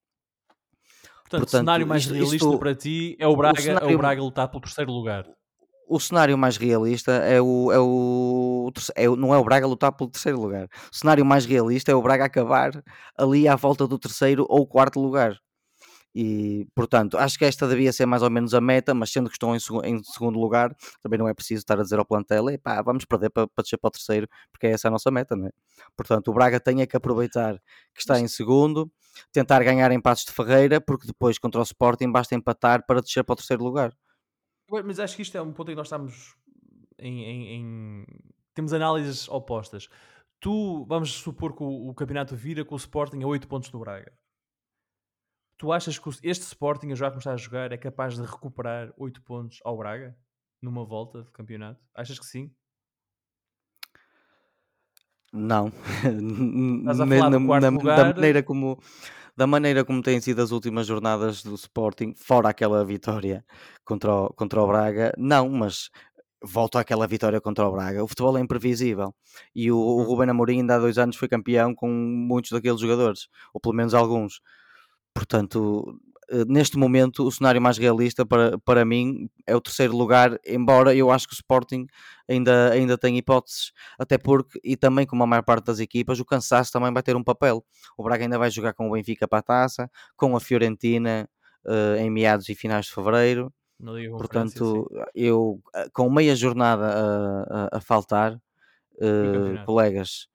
Portanto, Portanto o cenário mais isto, realista isto, para ti é o Braga, o cenário, é o Braga lutar pelo terceiro lugar o cenário mais realista é o, é o, é o, não é o Braga lutar pelo terceiro lugar. O cenário mais realista é o Braga acabar ali à volta do terceiro ou quarto lugar. E, portanto, acho que esta devia ser mais ou menos a meta, mas sendo que estão em, em segundo lugar, também não é preciso estar a dizer ao plantel, pá, vamos perder para, descer para o terceiro, porque é essa a nossa meta, não é? Portanto, o Braga tem é que aproveitar que está em segundo, tentar ganhar em Passos de Ferreira, porque depois contra o Sporting basta empatar para descer para o terceiro lugar. Mas acho que isto é um ponto em que nós estamos em, em, em... temos análises opostas. Tu, vamos supor que o, o, campeonato vira com o Sporting a 8 pontos do Braga. Tu achas que este Sporting, já começar a jogar, é capaz de recuperar 8 pontos ao Braga numa volta de campeonato? Achas que sim? Não. Estás a falar na, na, lugar... da maneira como da maneira como têm sido as últimas jornadas do Sporting, fora aquela vitória contra o, contra o Braga, não, mas volto àquela vitória contra o Braga. O futebol é imprevisível e o, o Ruben Amorim ainda há dois anos foi campeão com muitos daqueles jogadores, ou pelo menos alguns. Portanto, neste momento o cenário mais realista para, para mim é o terceiro lugar, embora eu acho que o Sporting ainda, ainda tem hipóteses, até porque, e também como a maior parte das equipas, o cansaço também vai ter um papel. O Braga ainda vai jogar com o Benfica para a taça, com a Fiorentina uh, em meados e finais de fevereiro. Portanto, eu eh, com meia jornada a, a, a faltar, uh, colegas,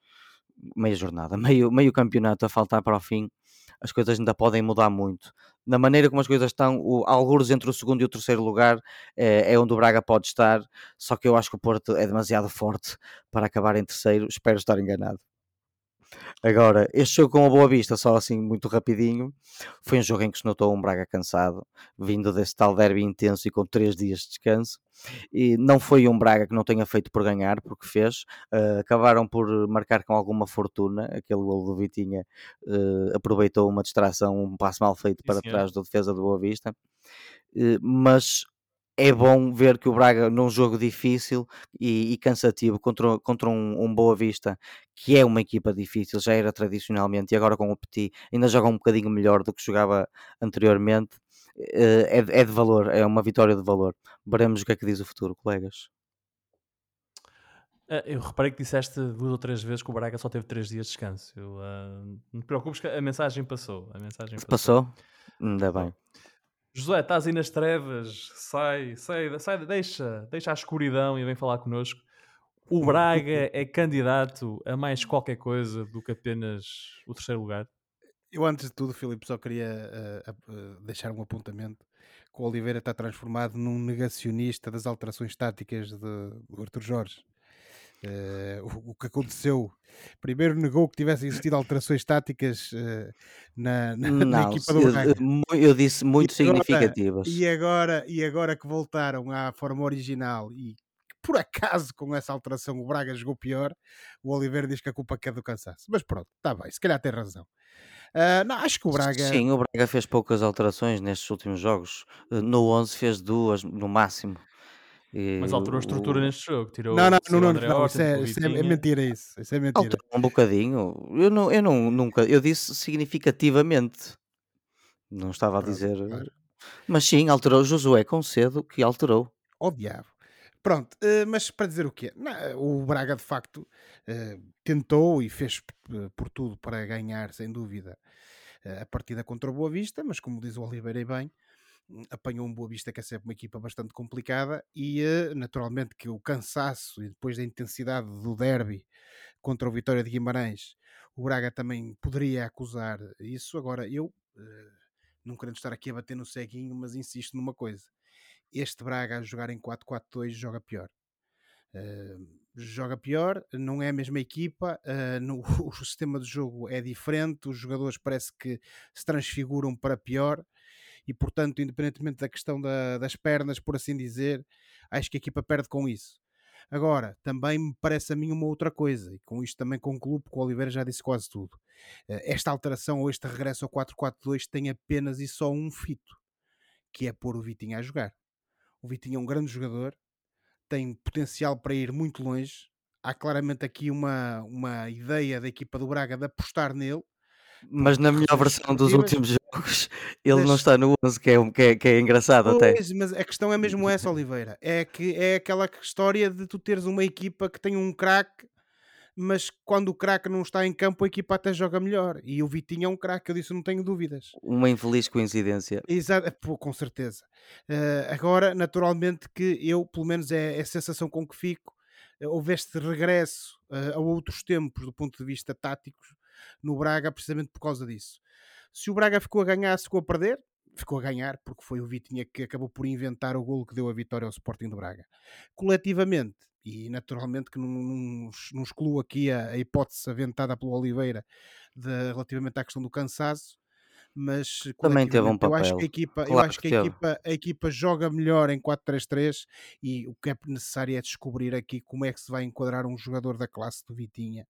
meia jornada, meio, meio campeonato a faltar para o fim, as coisas ainda podem mudar muito. Na maneira como as coisas estão, o, alguns entre o segundo e o terceiro lugar é, é, onde o Braga pode estar, só que eu acho que o Porto é demasiado forte para acabar em terceiro, espero estar enganado. Agora, este jogo com a Boa Vista, só assim muito rapidinho, foi um jogo em que se notou um Braga cansado, vindo desse tal derby intenso e com três dias de descanso. E não foi um Braga que não tenha feito por ganhar, porque fez. Uh, acabaram por marcar com alguma fortuna. Aquele gol do Vitinha uh, aproveitou uma distração, um passo mal feito para trás da defesa do Boa Vista. Uh, mas é bom ver que o Braga, num jogo difícil e, e cansativo contra, contra um, um, Boa Vista, que é uma equipa difícil, já era tradicionalmente, e agora com o Petit ainda joga um bocadinho melhor do que jogava anteriormente, eh, é, é de valor, é uma vitória de valor. Veremos o que é que diz o futuro, colegas. Ah, eu reparei que disseste duas ou três vezes que o Braga só teve três dias de descanso. Eu, uh, não te preocupes que a mensagem passou. A mensagem passou. passou? Ainda bem. José, estás aí nas trevas, sai, sai, sai, deixa, deixa a escuridão e vem falar connosco. O Braga é candidato a mais qualquer coisa do que apenas o terceiro lugar? Eu, antes de tudo, Filipe, só queria uh, uh, deixar um apontamento que o Oliveira está transformado num negacionista das alterações táticas de, do Arthur Jorge. Uh, o, o, que aconteceu primeiro negou que tivessem existido alterações táticas uh, na, na, Não, na, equipa do Braga. Eu disse muito e significativas. e, agora, e agora que voltaram à forma original e por acaso com essa alteração o Braga jogou pior, o Oliveira diz que a culpa é do cansaço. Mas pronto, está bem, se calhar tem razão. Uh, não, acho que o Braga. Sim, o Braga fez poucas alterações nestes últimos jogos. No 11 fez duas, no máximo. E Mas alterou a estrutura o... neste jogo. Tirou não, não, não, não, não isso, é, isso é, é, mentira isso. Isso é mentira. Alterou um bocadinho. Eu, não, eu não, nunca, eu disse significativamente. Não estava a dizer. Claro. Mas sim, alterou Josué Concedo, que alterou. Ó oh, diabo. Pronto, uh, mas para dizer o quê? Não, o Braga de facto uh, tentou e fez por tudo para ganhar, sem dúvida, a partida contra o Boa Vista, mas como diz o Oliveira e bem, apanhou um Boa Vista que é sempre uma equipa bastante complicada e uh, naturalmente que o cansaço e depois da intensidade do derby contra o Vitória de Guimarães, o Braga também poderia acusar isso. Agora, eu uh, não querendo estar aqui a bater no ceguinho, mas insisto numa coisa: este Braga a jogar em 4-4-2 joga pior. Uh, joga pior, não é a mesma equipa, uh, no, o sistema de jogo é diferente, os jogadores parece que se transfiguram para pior e, portanto, independentemente da questão da, das pernas, por assim dizer, acho que a equipa perde com isso. Agora, também me parece a mim uma outra coisa, e com isto também concluo, porque o Oliveira já disse quase tudo. Eh, esta alteração ou este regresso ao 4-4-2 tem apenas e só um fito, que é pôr o Vitinho a jogar. O Vitinho é um grande jogador, tem potencial para ir muito longe. Há claramente aqui uma, uma ideia da equipa do Braga de apostar nele, mas na melhor versão dos últimos jogos, ele não está no 11, que é, que é, que é engraçado até. Pois, mas a questão é mesmo essa, Oliveira. É que é aquela história de tu teres uma equipa que tem um craque, mas quando o craque não está em campo, a equipa até joga melhor. E o Vitinho é um craque, eu disse, não tenho dúvidas. Uma infeliz coincidência. Exato, pô, com certeza. Uh, agora, naturalmente, que eu, pelo menos, é, é a sensação com que fico. Uh, houve este regresso uh, a outros tempos do ponto de vista tático no Braga precisamente por causa disso. Se o Braga ficou a ganhar, ficou a perder, ficou a ganhar porque foi o Vitinha que acabou por inventar o golo que deu a vitória ao Sporting do Braga. Coletivamente, e naturalmente que não, não, não excluo aqui a, a, hipótese aventada pelo Oliveira de, relativamente à questão do cansaço, mas também teve um papel. Eu acho que a equipa, claro eu acho que, que a, equipa, a equipa joga melhor em 4-3-3 e o que é necessário é descobrir aqui como é que se vai enquadrar um jogador da classe do Vitinha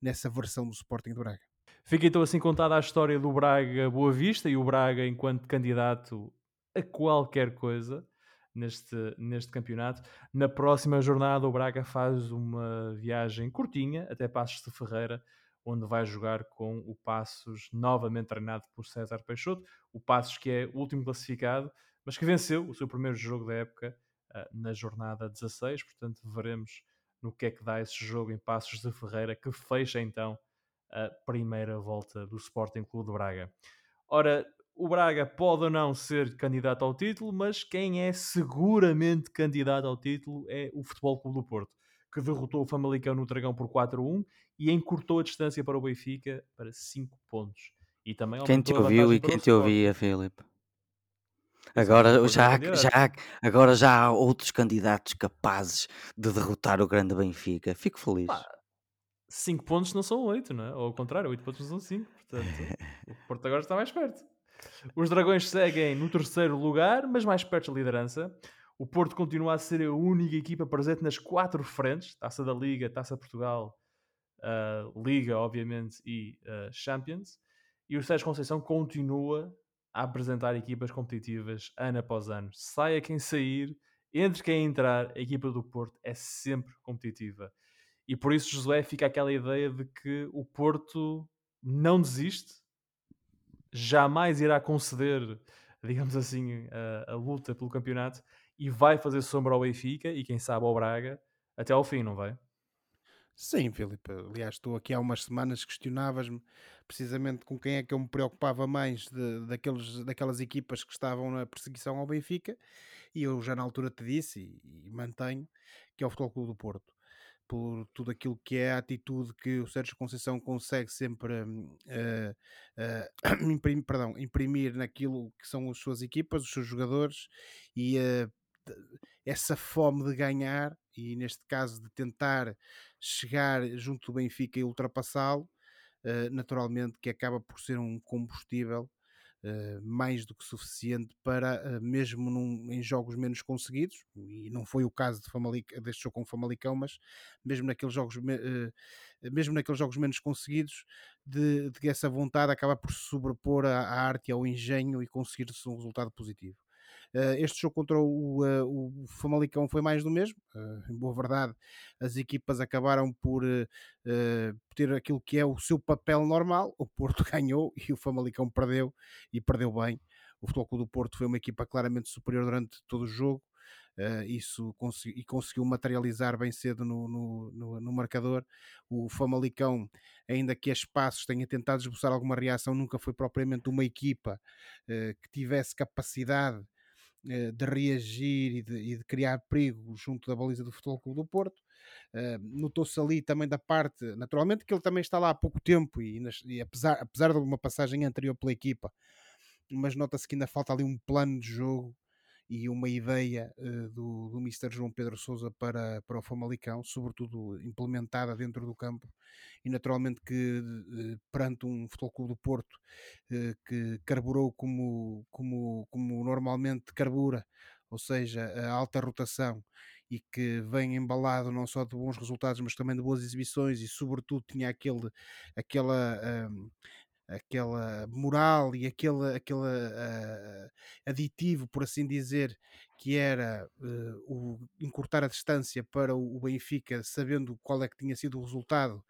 nessa versão do Sporting do Braga. Fica então assim contada a história do Braga Boa Vista e o Braga enquanto candidato a qualquer coisa neste, neste campeonato. Na próxima jornada, o Braga faz uma viagem curtinha até Passos de Ferreira, onde vai jogar com o Passos, novamente treinado por César Peixoto. O Passos, que é o último classificado, mas que venceu o seu primeiro jogo da época uh, na jornada 16. Portanto, veremos no que é que dá esse jogo em Passos de Ferreira, que fecha então a primeira volta do Sporting Clube de Braga. Ora, o Braga pode ou não ser candidato ao título, mas quem é seguramente candidato ao título é o Futebol Clube do Porto, que derrotou o Famalicão no Dragão por 4-1 e encurtou a distância para o Benfica para 5 pontos. E também quem te ouviu e quem te ouvia, Filipe? Agora já, já, agora já há outros candidatos capazes de derrotar o grande Benfica. Fico feliz. 5 pontos não são 8, não é? Ou ao contrário, 8 pontos não são 5. Portanto, o Porto agora está mais perto. Os Dragões seguem no terceiro lugar, mas mais perto da liderança. O Porto continua a ser a única equipa presente nas quatro frentes: Taça da Liga, Taça Portugal, uh, Liga, obviamente, e uh, Champions. E o Sérgio Conceição continua a apresentar equipas competitivas ano após ano. Saia quem sair, entre quem entrar, a equipa do Porto é sempre competitiva. E por isso, Josué, fica aquela ideia de que o Porto não desiste, jamais irá conceder, digamos assim, a, a luta pelo campeonato e vai fazer sombra ao Benfica e quem sabe ao Braga até ao fim, não vai? Sim, Filipe. Aliás, estou aqui há umas semanas, questionavas-me precisamente com quem é que eu me preocupava mais de, daqueles, daquelas equipas que estavam na perseguição ao Benfica, e eu já na altura te disse e, e mantenho que é o Futebol Clube do Porto. Por tudo aquilo que é a atitude que o Sérgio Conceição consegue sempre uh, uh, imprimir, perdão, imprimir naquilo que são as suas equipas, os seus jogadores e uh, essa fome de ganhar e neste caso de tentar chegar junto do Benfica e ultrapassá-lo, uh, naturalmente que acaba por ser um combustível mais do que suficiente para, uh, mesmo num, em jogos menos conseguidos, e não foi o caso de Famalic, deste jogo com o Famalicão, mas mesmo naqueles jogos, mesmo naqueles jogos menos conseguidos, de, de essa vontade acaba por se sobrepor à, à arte e ao engenho e conseguir-se um resultado positivo. Uh, este jogo contra o, uh, o Famalicão foi mais do mesmo. Uh, em boa verdade, as equipas acabaram por ter aquilo que é o seu papel normal. O Porto ganhou e o Famalicão perdeu e perdeu bem. O Futebol do Porto foi uma equipa claramente superior durante todo o jogo. Uh, isso e conseguiu materializar bem cedo no, no, no, no, marcador. O Famalicão, ainda que a espaços tenha tentado esboçar alguma reação, nunca foi propriamente uma equipa uh, que tivesse capacidade de reagir e de, e de, criar perigo junto da baliza do Futebol Clube do Porto. Notou-se ali também da parte, naturalmente, que ele também está lá há pouco tempo e, e apesar, apesar de uma passagem anterior pela equipa, mas nota-se que ainda falta ali um plano de jogo e uma ideia uh, do, do Mr. João Pedro Sousa para, para o Famalicão, sobretudo implementada dentro do campo, e naturalmente que uh, perante um Futebol Clube do Porto uh, que carburou como, como, como normalmente carbura, ou seja, a alta rotação e que vem embalado não só de bons resultados, mas também de boas exibições e sobretudo tinha aquele, aquela um, aquela moral e aquele, aquele uh, aditivo, por assim dizer, que era uh, o encurtar a distância para o, o, Benfica, sabendo qual é que tinha sido o resultado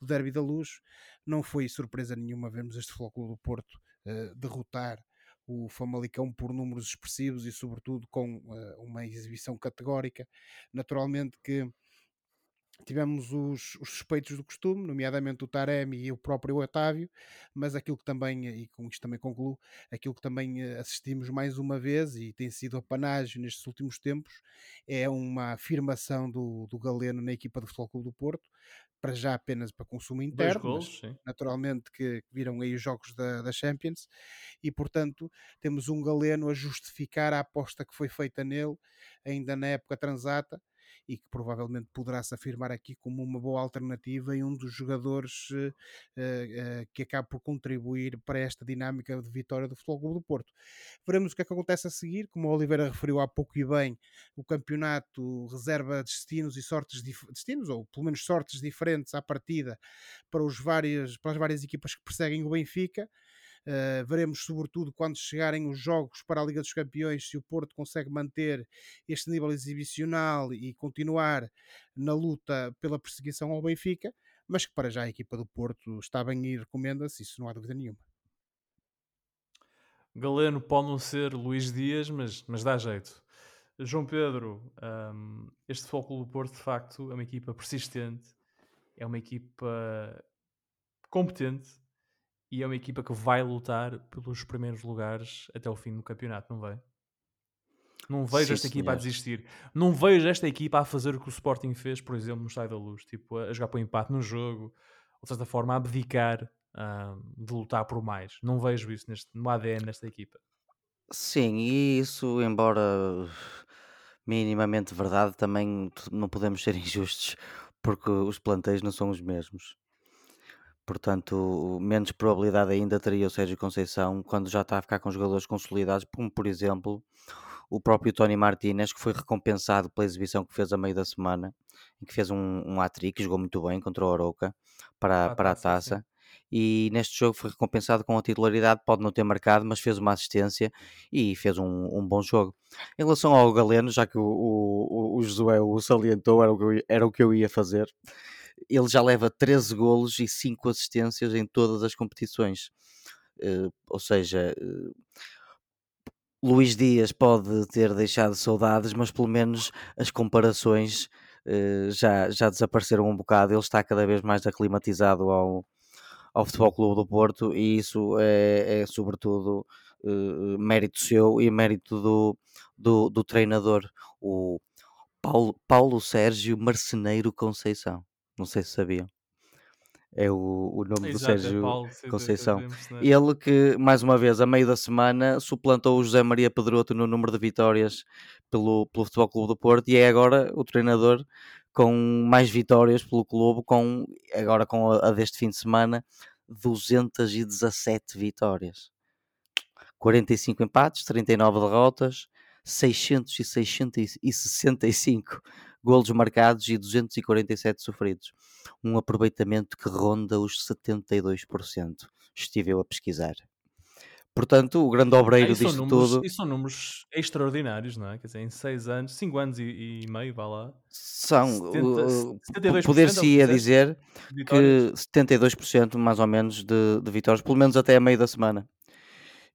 do Derby da Luz, não foi surpresa nenhuma vermos este Flóculo do Porto uh, derrotar o Famalicão por números expressivos e sobretudo com uma exibição categórica. Naturalmente que tivemos os, os, suspeitos do costume, nomeadamente o Taremi e o próprio Otávio, mas aquilo que também, e com isto também concluo, aquilo que também eh, assistimos mais uma vez e tem sido a panágio nestes últimos tempos, é uma afirmação do, do Galeno na equipa do Futebol Clube do Porto, para já apenas para consumo interno, gols, naturalmente que viram aí os jogos da, da, Champions e portanto temos um Galeno a justificar a aposta que foi feita nele ainda na época transata e que provavelmente poderá se afirmar aqui como uma boa alternativa e um dos jogadores uh, uh, que acaba por contribuir para esta dinâmica de vitória do Futebol Clube do Porto. Veremos o que é que acontece a seguir, como o Oliveira referiu há pouco e bem, o campeonato reserva destinos e sortes destinos, ou pelo menos sortes diferentes à partida para, os vários, para as várias equipas que perseguem o Benfica. Uh, veremos, sobretudo, quando chegarem os jogos para a Liga dos Campeões, se o Porto consegue manter este nível exibicional e continuar na luta pela perseguição ao Benfica, mas que para já a equipa do Porto está bem e recomenda-se, isso não há dúvida nenhuma. Galeno pode não ser Luís Dias, mas, mas dá jeito. João Pedro, um, este Foco do Porto de facto é uma equipa persistente, é uma equipa competente, e é uma equipa que vai lutar pelos primeiros lugares até o fim do campeonato, não vai? Não vejo Sim, esta equipa senhor. a desistir. Não vejo esta equipa a fazer o que o Sporting fez, por exemplo, no Estádio da Luz, tipo, a jogar para o empate no jogo, ou de certa forma a abdicar uh, de lutar por mais. Não vejo isso neste, no ADN desta equipa. Sim, e isso, embora minimamente verdade, também não podemos ser injustos porque os plantéis não são os mesmos. Portanto, menos probabilidade ainda teria o Sérgio Conceição quando já está a ficar com jogadores consolidados, como por exemplo o próprio Tony Martinez, que foi recompensado pela exibição que fez a meio da semana, em que fez um, um hat-trick, jogou muito bem contra o Oroca para, para a taça. E neste jogo foi recompensado com a titularidade, pode não ter marcado, mas fez uma assistência e fez um, um bom jogo. Em relação ao Galeno, já que o, o, o Josué o salientou, era o, que eu, era o que eu ia fazer ele já leva 13 golos e 5 assistências em todas as competições. Uh, ou seja, uh, Luís Dias pode ter deixado saudades, mas pelo menos as comparações eh, já, já desapareceram um bocado. Ele está cada vez mais aclimatizado ao, ao Futebol Clube do Porto e isso é, é sobretudo uh, mérito seu e mérito do, do, do treinador, o Paulo, Paulo Sérgio Marceneiro Conceição. Não sei se sabiam. É o, o nome do Exato, é Sérgio Paulo, sim, sim, Conceição. Ele que, mais uma vez, a meio da semana, suplantou o José Maria Pedroto no número de vitórias pelo, pelo Futebol Clube do Porto e é agora o treinador com mais vitórias pelo clube, com, agora com a, a deste fim de semana, 217 vitórias. 45 empates, 39 derrotas, 665 golos marcados e 247 sofridos. Um aproveitamento que ronda os 72%. Estive eu a pesquisar. Portanto, o grande Ah, obreiro são disto números, tudo isso são números extraordinários, não é? Quer dizer, em 6 anos, 5 anos e, e meio, vá lá. são, 70, uh, uh, 72% é o que poder-se-ia disseste dizer vitórias. que 72% mais ou menos de, de vitórias, pelo menos até a meio da semana.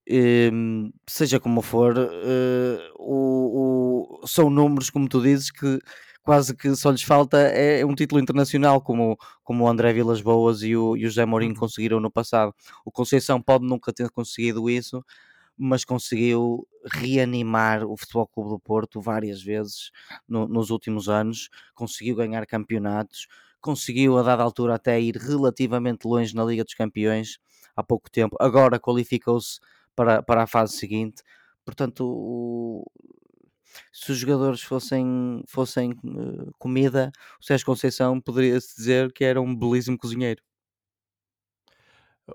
Hum, seja como for, eh, o- o- são números, como tu dizes, que quase que só lhes falta é um título internacional, como, como o André Vilas Boas e o, e o José Mourinho Uhum. conseguiram no passado. O Conceição pode nunca ter conseguido isso, mas conseguiu reanimar o Futebol Clube do Porto várias vezes no- nos últimos anos, conseguiu ganhar campeonatos, conseguiu a dada altura até ir relativamente longe na Liga dos Campeões há pouco tempo, agora qualificou-se para, para a fase seguinte. Portanto, o- se os jogadores fossem, fossem eh, comida, o Sérgio Conceição poderia-se dizer que era um belíssimo cozinheiro.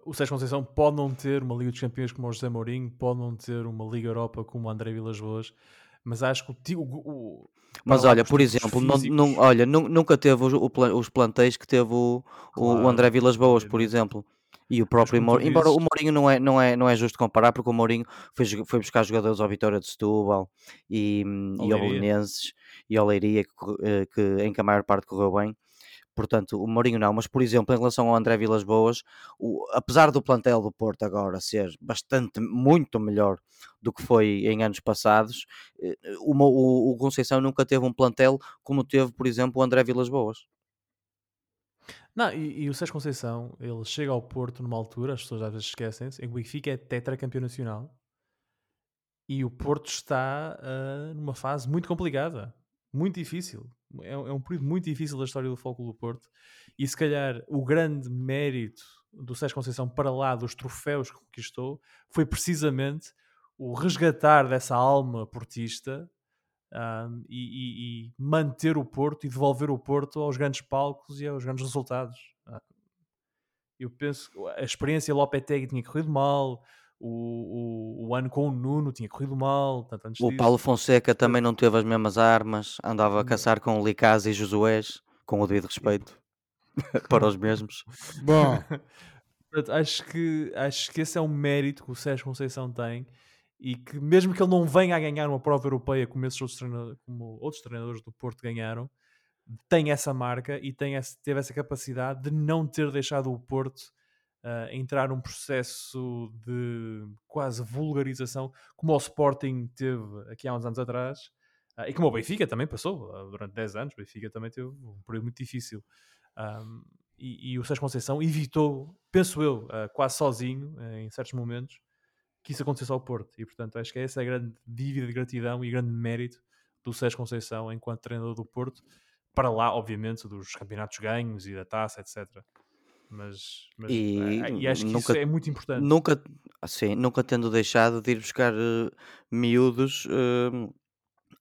O Sérgio Conceição pode não ter uma Liga dos Campeões como o José Mourinho, pode não ter uma Liga Europa como o André Vilas Boas, mas acho que o, o, o Mas olha, por exemplo, não, não- olha, nu- nunca teve os, os plantéis que teve o, o- o André claro, Vilas Boas, por exemplo. E o próprio Mourinho, embora o Mourinho não é, não, é, não é justo comparar, porque o Mourinho foi, foi buscar jogadores ao Vitória de Setúbal e, hum, e ao. Belenenses e ao Leiria, que, eh, que, em que a maior parte correu bem. Portanto, o Mourinho não, mas por exemplo, em relação ao André Vilas Boas, o- apesar do plantel do Porto agora ser bastante, muito melhor do que foi em anos passados, eh, o, o Conceição nunca teve um plantel como teve, por exemplo, o André Vilas Boas. Não, e, e o Sérgio Conceição, ele chega ao Porto numa altura, as pessoas às vezes esquecem-se, em que o Benfica é tetracampeão nacional e o Porto está ah, numa fase muito complicada, muito difícil. É, é um período muito difícil da história do Foco do Porto e se calhar o grande mérito do Sérgio Conceição para lá dos troféus que conquistou foi precisamente o resgatar dessa alma portista um, e, e- e manter o Porto e devolver o Porto aos grandes palcos e aos grandes resultados. Ah, eu penso que a experiência Lopetegui tinha corrido mal, o, o, o ano com o Nuno tinha corrido mal, tanto antes O disso. Paulo Fonseca também não teve as mesmas armas, andava a não. caçar com o Licaz e Josués, com o devido respeito para os mesmos. Bom, Portanto, acho que, acho que esse é um mérito que o Sérgio Conceição tem e que mesmo que ele não venha a ganhar uma prova europeia como, esses outros, treina- como outros treinadores do Porto ganharam, tem essa marca e tem esse- teve essa capacidade de não ter deixado o Porto ah, entrar num processo de quase vulgarização como o Sporting teve aqui há uns anos atrás ah, e como o Benfica também passou ah, durante 10 anos. O Benfica também teve um período muito difícil. Ahm, e, e o Sérgio Conceição evitou, penso eu, quase sozinho, em certos momentos, que isso acontecesse ao Porto. E portanto, acho que essa é a grande dívida de gratidão e grande mérito do Sérgio Conceição enquanto treinador do Porto, para lá, obviamente, dos campeonatos ganhos e da taça, etc. Mas, mas E ah, e acho que nunca, isso é muito importante. nunca, assim, nunca tendo deixado de ir buscar eh, miúdos eh,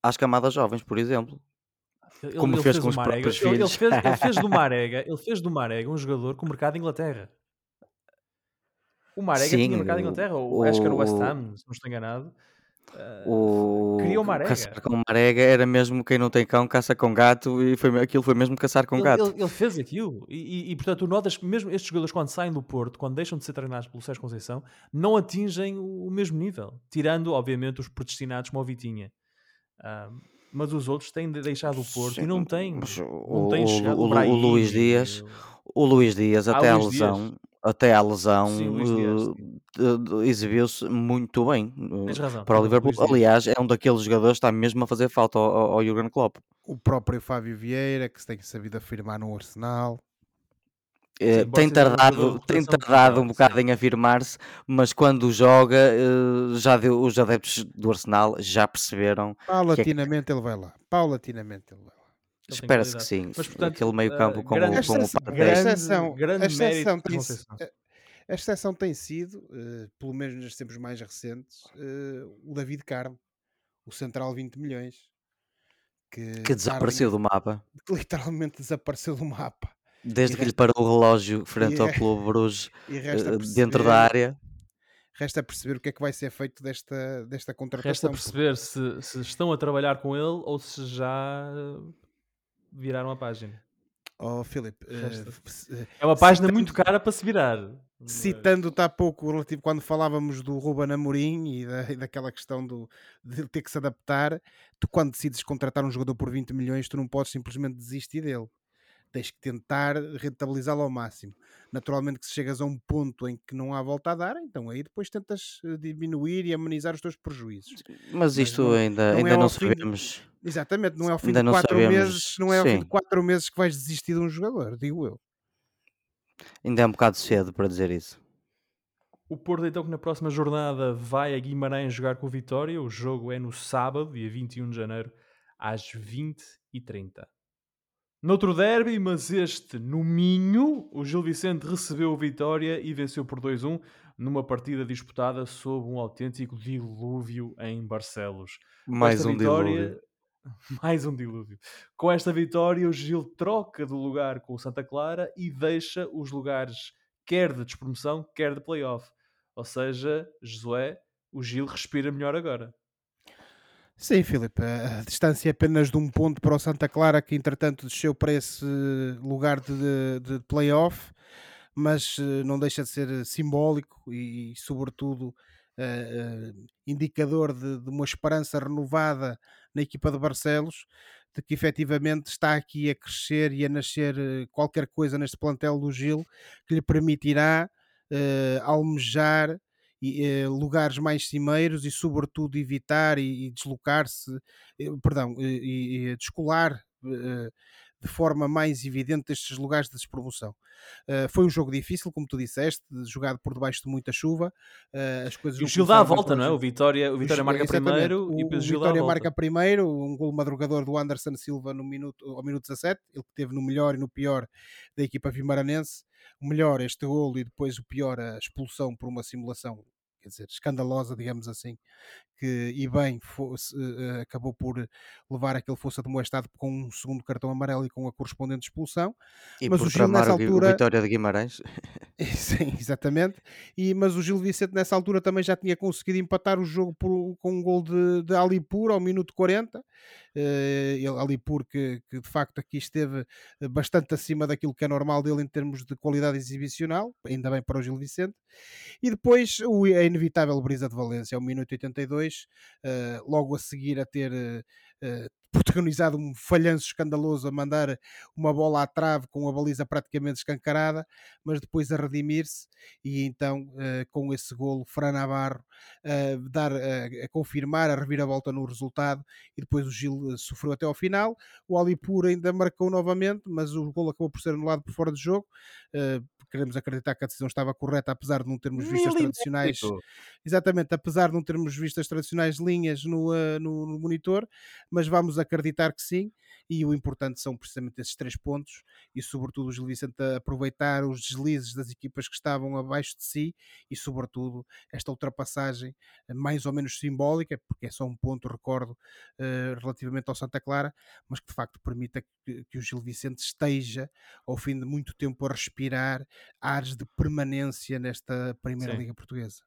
às camadas jovens, por exemplo, Ele, como ele fez fez com os Marega, próprios ele, ele filhos. fez, ele fez do Marega, ele fez do Marega um jogador com o mercado de Inglaterra. O Marega Sim, tinha mercado em o, Inglaterra, ou acho que era o West o, Ham, se não estou enganado. Ah, o, criou o o caçar Marega. com marega era mesmo quem não tem cão caça com gato e foi, aquilo foi mesmo caçar com Ele, gato. ele, ele fez aquilo. E, e, e, portanto, tu notas que mesmo estes jogadores, quando saem do Porto, quando deixam de ser treinados pelo Sérgio Conceição, não atingem o, o mesmo nível. Tirando, obviamente, os predestinados como o Vitinha. Ah, mas os outros têm de- deixado o Porto Sim, e não têm, não o, têm o, chegado. o, O Lu- o Luís Dias, o- o Luís Dias ah, até Luís Dias. lesão, até à lesão, eh, sim. exibiu-se muito bem razão. para o Liverpool. Aliás, é um daqueles jogadores que está mesmo a fazer falta ao, ao, Jurgen Klopp. O próprio Fábio Vieira, que se tem sabido afirmar no Arsenal. Eh, Sim, tem tardado, tem tardado um bocado em afirmar-se, mas quando joga, eh, já deu, os adeptos do Arsenal já perceberam. Paulatinamente ele vai lá. Paulatinamente ele vai lá. Espera-se que sim. Mas, portanto, Aquele meio-campo eh, com, grande- o, com o Esta- Partey. grande- a exceção, grande a exceção mérito Conceição. a exceção tem sido, eh, pelo menos nos tempos mais recentes, eh, o David Carmo, o central 20 milhões, que, Que desapareceu do mapa. que literalmente desapareceu do mapa. Desde E que lhe resta- parou o relógio frente e ao re- Clube Bruges, resta eh, perceber, dentro da área. resta perceber o que é que vai ser feito desta, desta Resta contratação. perceber se, se estão a trabalhar com ele ou se já eh, viraram a página. Oh, Filipe, eh, É uma página Citando- muito cara para se virar. Citando-te há pouco, relativo, quando falávamos do Ruben Amorim e, da, e daquela questão do, de ter que se adaptar, tu quando decides contratar um jogador por 20 milhões, tu não podes simplesmente desistir dele. Tens que tentar rentabilizá-lo ao máximo. Naturalmente que se chegas a um ponto em que não há volta a dar, então aí depois tentas eh, diminuir e amenizar os teus prejuízos. Mas isto não- ainda, não ainda é não fim- sabemos. Exatamente, não é ao fim Ainda de quatro sabemos, meses, não é ao fim sim. de quatro meses que vais desistir de um jogador, digo eu. Ainda é um bocado cedo para dizer isso. O Porto, então, que na próxima jornada vai a Guimarães jogar com o Vitória. O jogo é no sábado, dia 21 de janeiro, às 20h30. Noutro derby, mas este no Minho, o Gil Vicente recebeu o Vitória e venceu por 2-1 numa partida disputada sob um autêntico dilúvio em Barcelos. Mais esta um vitória- dilúvio. Mais um dilúvio. Com esta vitória, o Gil troca de lugar com o Santa Clara e deixa os lugares quer de despromoção, quer de playoff. Ou seja, Josué, o Gil respira melhor agora. Sim, Filipe, a distância é apenas de um ponto para o Santa Clara, que entretanto desceu para esse lugar de, de playoff, mas eh, não deixa de ser simbólico e, sobretudo, eh, eh, indicador de, de uma esperança renovada na equipa de Barcelos, de que efetivamente está aqui a crescer e a nascer eh, qualquer coisa neste plantel do Gil que lhe permitirá eh, almejar e, eh, lugares mais cimeiros e, sobretudo, evitar e, e deslocar-se, eh, perdão, e, e- descolar eh, de forma mais evidente estes lugares de despromoção. Eh, foi um jogo difícil, como tu disseste, jogado por debaixo de muita chuva. eh, as coisas E o Gil dá a volta, o não é? O Vitória, o Vitória Gil- marca primeiro o, e depois o Vitória marca primeiro, um gol madrugador do Anderson Silva no minuto, ao minuto 17, ele que teve no melhor e no pior da equipa vimaranense. O melhor este golo e depois o pior a expulsão por uma simulação, quer dizer, escandalosa, digamos assim, que e bem fosse, eh, acabou por levar a que ele fosse admoestado com um segundo cartão amarelo e com a correspondente expulsão. E Mas por o Gil, nessa altura- Vitória de Guimarães. Sim, exatamente. E, mas o Gil Vicente nessa altura também já tinha conseguido empatar o jogo por- com um gol de, de Alipur ao minuto 40. Eh, ele, Alipur que, que de facto aqui esteve eh, bastante acima daquilo que é normal dele em termos de qualidade exibicional, ainda bem para o Gil Vicente. E depois o, a inevitável brisa de Valência ao minuto 82, eh, logo a seguir a ter eh, protagonizado um falhanço escandaloso a mandar uma bola à trave com a baliza praticamente escancarada, mas depois a redimir-se e então eh, com esse golo Fran Navarro eh, dar eh, a confirmar a reviravolta no resultado e depois o Gil sofreu até ao final. O Alipur ainda marcou novamente mas o golo acabou por ser anulado por fora de jogo Eh, queremos acreditar que a decisão estava correta apesar de não termos vistas tradicionais. Exatamente, apesar de não termos visto as tradicionais linhas no, eh, no- no monitor, mas vamos acreditar que sim, e o importante são precisamente esses três pontos, e sobretudo o Gil Vicente aproveitar os deslizes das equipas que estavam abaixo de si, e sobretudo esta ultrapassagem eh, mais ou menos simbólica, porque é só um ponto, recordo, eh, relativamente ao Santa Clara, mas que de facto permita que, que o Gil Vicente esteja, ao fim de muito tempo, a respirar ares de permanência nesta Primeira Sim. Liga Portuguesa.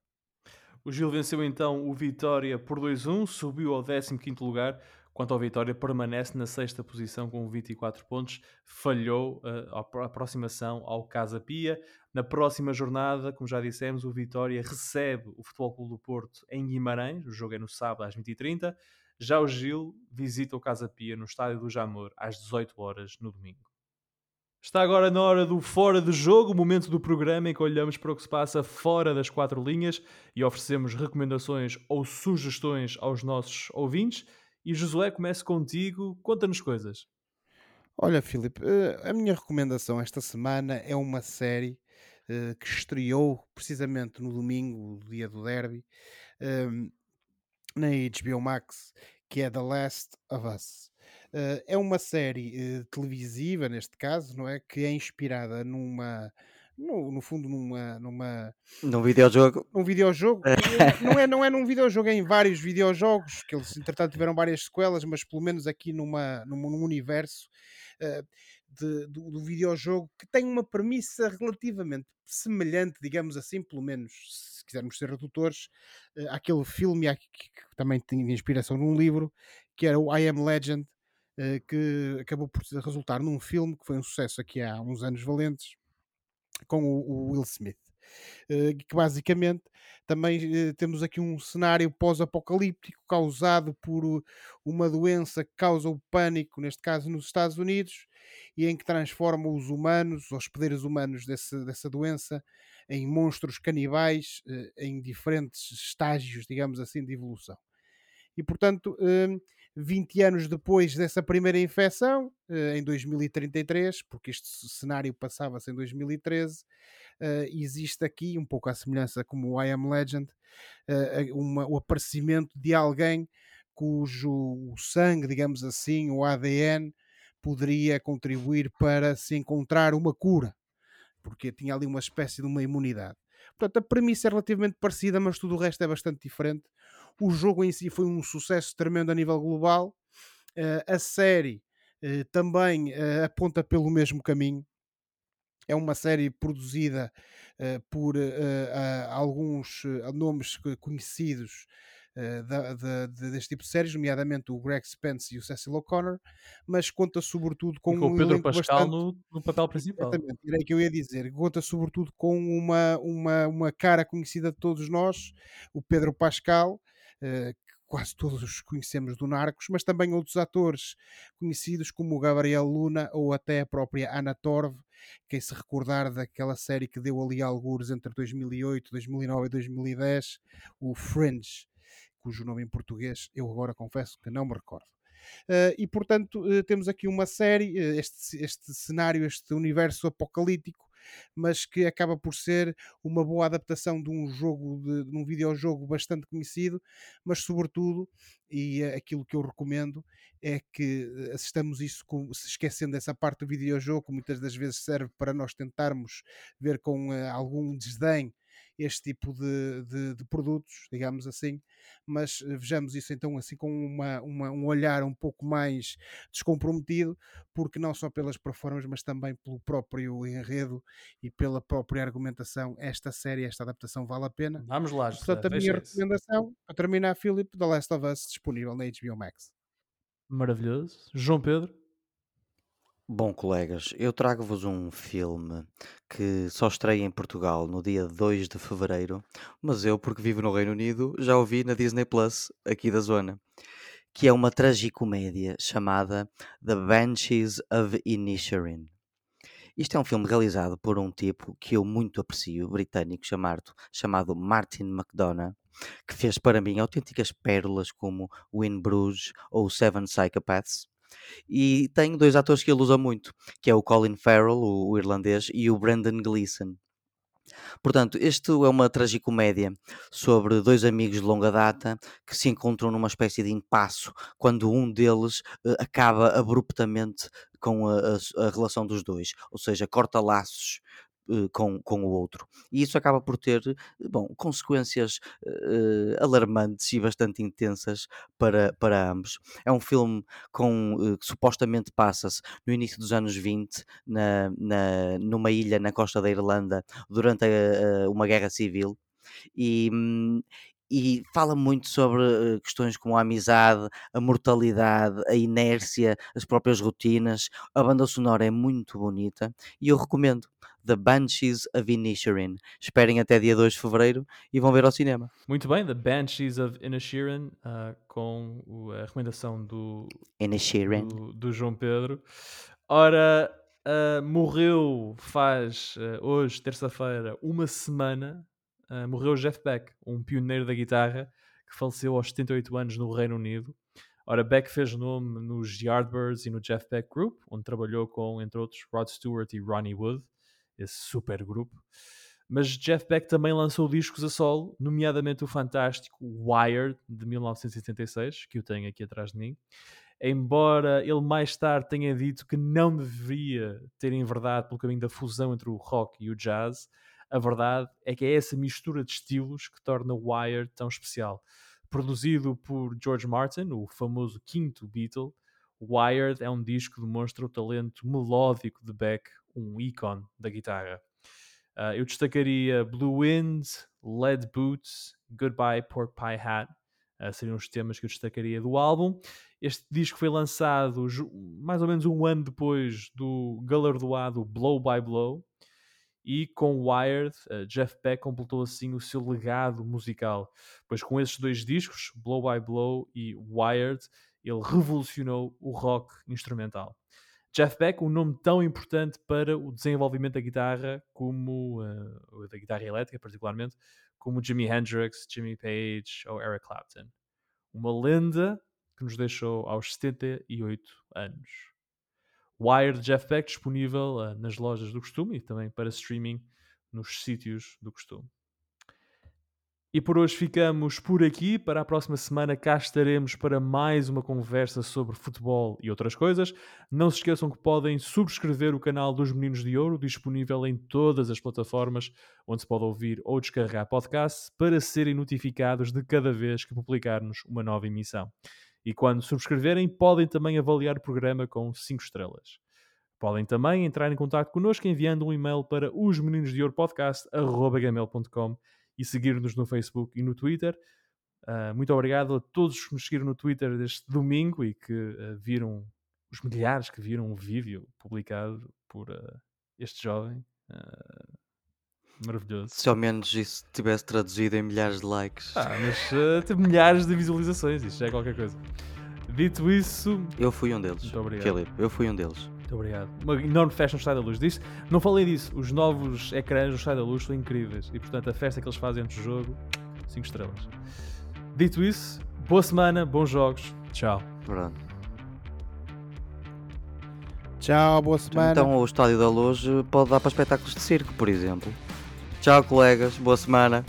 O Gil venceu então o Vitória por 2-1, subiu ao 15º lugar, quanto ao Vitória permanece na sexta posição com 24 pontos, falhou eh, a pro- aproximação ao Casa Pia. Na próxima jornada, como já dissemos, o Vitória recebe o Futebol Clube do Porto em Guimarães, o jogo é no sábado às 20h30. Já o Gil visita o Casa Pia no estádio do Jamor às 18 horas no domingo. Está agora na hora do Fora de Jogo, momento do programa em que olhamos para o que se passa fora das quatro linhas e oferecemos recomendações ou sugestões aos nossos ouvintes. E Josué, comece contigo, conta-nos coisas. Olha, Filipe, eh, a minha recomendação esta semana é uma série eh, que estreou precisamente no domingo, o dia do derby, ehm, na HBO Max, que é The Last of Us. Eh, é uma série televisiva, neste caso, não é? Que é inspirada numa. No, no fundo, numa, numa. Num videojogo. Num videojogo. não, é, não é num videojogo, é em vários videojogos, que eles, entretanto, tiveram várias sequelas, mas pelo menos aqui numa, num, num universo uh, de, do, do videojogo que tem uma premissa relativamente semelhante, digamos assim, pelo menos se quisermos ser redutores, uh, àquele filme que, que também tinha inspiração num livro, que era o I Am Legend, uh, que acabou por resultar num filme que foi um sucesso aqui há uns anos valentes, com o, o Will Smith. Uh, que basicamente também uh, temos aqui um cenário pós-apocalíptico causado por uma doença que causa o pânico, neste caso nos Estados Unidos, e em que transforma os humanos, os hospedeiros humanos desse, dessa doença, em monstros canibais em diferentes estágios, digamos assim, de evolução. E portanto, 20 anos depois dessa primeira infecção, em 2033, porque este cenário passava-se em 2013, uh, existe aqui, um pouco à semelhança como o I Am Legend, uh, uma, o aparecimento de alguém cujo sangue, digamos assim, o ADN, poderia contribuir para se encontrar uma cura, porque tinha ali uma espécie de uma imunidade. Portanto, a premissa é relativamente parecida, mas tudo o resto é bastante diferente. O jogo em si foi um sucesso tremendo a nível global. Uh, a série uh, também uh, aponta pelo mesmo caminho é uma série produzida por alguns nomes conhecidos da, da, deste tipo de séries, nomeadamente o Greg Spence e o Cecil O'Connor, mas conta sobretudo com, e com um o Pedro Pascal bastante... no, no, papel principal. Exatamente, era que eu ia dizer. Conta sobretudo com uma, uma, uma cara conhecida de todos nós, o Pedro Pascal, quase todos conhecemos do Narcos, mas também outros atores conhecidos como Gabriel Luna ou até a própria Ana Torv, quem se recordar daquela série que deu ali algures entre 2008, 2009 e 2010, o Fringe, cujo nome em português eu agora confesso que não me recordo. Uh, e portanto uh, temos aqui uma série, uh, este, este cenário, este universo apocalíptico mas que acaba por ser uma boa adaptação de um jogo, de, de um videojogo bastante conhecido, mas sobretudo, e é aquilo que eu recomendo, é que eh, assistamos isso com, se esquecendo dessa parte do videojogo, que muitas das vezes serve para nós tentarmos ver com uh, algum desdém este tipo de, de, de, produtos, digamos assim, mas eh, vejamos isso então assim com uma, uma, um olhar um pouco mais descomprometido, porque não só pelas performances, mas também pelo próprio enredo e pela própria argumentação, esta série, esta adaptação vale a pena. Vamos lá, Portanto, a minha recomendação, para terminar, Filipe, The Last of Us, disponível na HBO Max. Maravilhoso. João Pedro? Bom, colegas, eu trago-vos um filme que só estreia em Portugal no dia 2 de fevereiro, mas eu, porque vivo no Reino Unido, já o vi na Disney Plus, aqui da zona, que é uma tragicomédia chamada The Banshees of Inisherin. Isto é um filme realizado por um tipo que eu muito aprecio, britânico, chamado, chamado Martin McDonagh, que fez para mim autênticas pérolas como Win Bruges ou Seven Psychopaths e tem dois atores que ele usa muito, que é o Colin Farrell, o, o irlandês, e o Brendan Gleeson. Portanto, isto é uma tragicomédia sobre dois amigos de longa data que se encontram numa espécie de impasso quando um deles uh, acaba abruptamente com a, a, a, relação dos dois, ou seja, corta laços eh, com, com o outro. E isso acaba por ter, eh, bom, consequências uh, alarmantes e bastante intensas para, para ambos. É um filme com, uh, que supostamente passa-se no início dos anos 20, na, na, numa ilha na costa da Irlanda, durante a, a, uma guerra civil. E, hum, e fala muito sobre uh, questões como a amizade, a mortalidade, a inércia, as próprias rotinas. A banda sonora é muito bonita e eu recomendo The Banshees of Inisherin. Esperem até dia 2 de fevereiro e vão ver ao cinema. Muito bem, The Banshees of Inisherin, uh, com a recomendação do, Inisherin. do, do João Pedro. Ora, Uh, morreu faz uh, hoje, terça-feira, uma semana. Uh, morreu Jeff Beck, um pioneiro da guitarra que faleceu aos 78 anos no Reino Unido. Ora, Beck fez nome nos Yardbirds e no Jeff Beck Group, onde trabalhou com, entre outros, Rod Stewart e Ronnie Wood, esse super grupo. Mas Jeff Beck também lançou discos a solo, nomeadamente o fantástico Wired, de 1976, que eu tenho aqui atrás de mim. Embora ele mais tarde tenha dito que não deveria ter enverdado pelo caminho da fusão entre o rock e o jazz, a verdade é que é essa mistura de estilos que torna Wired tão especial. Produzido por George Martin, o famoso quinto Beatle, Wired é um disco que demonstra o talento melódico de Beck, um ícone da guitarra. Uh, eu destacaria Blue Wind, Lead Boots, Goodbye Pork Pie Hat, uh, seriam os temas que eu destacaria do álbum. Este disco foi lançado mais ou menos um ano depois do galardoado Blow by Blow, e com Wired, uh, Jeff Beck completou assim o seu legado musical, pois com esses dois discos, Blow by Blow e Wired, ele revolucionou o rock instrumental. Jeff Beck, um nome tão importante para o desenvolvimento da guitarra, como uh, da guitarra elétrica, particularmente, como Jimi Hendrix, Jimmy Page ou Eric Clapton. Uma lenda que nos deixou aos 78 anos. Wired Beck disponível uh, nas lojas do costume e também para streaming nos sítios do costume. E por hoje ficamos por aqui. Para a próxima semana cá estaremos para mais uma conversa sobre futebol e outras coisas. Não se esqueçam que podem subscrever o canal dos Meninos de Ouro, disponível em todas as plataformas onde se pode ouvir ou descarregar podcast, para serem notificados de cada vez que publicarmos uma nova emissão. E quando subscreverem, podem também avaliar o programa com 5 estrelas. Podem também entrar em contato connosco enviando um e-mail para os meninos de ouro podcast.gmail.com e seguir-nos no Facebook e no Twitter. Uh, muito obrigado a todos que nos seguiram no Twitter deste domingo e que uh, viram, os milhares que viram o vídeo publicado por uh, este jovem. Maravilhoso. Se ao menos isso tivesse traduzido em milhares de likes. Ah, mas teve milhares de visualizações, isso já é qualquer coisa. Dito isso. Eu fui um deles. Muito obrigado. Filipe, eu fui um deles. Muito obrigado. Uma enorme festa no Estádio da Luz. Disso, não falei disso. Os novos ecrãs no Estádio da Luz são incríveis. E portanto, a festa que eles fazem antes do jogo, 5 estrelas. Dito isso, boa semana, bons jogos. Tchau. Pronto. Tchau, boa semana. Então o Estádio da Luz pode dar para espetáculos de circo, por exemplo. Tchau, colegas. Boa semana.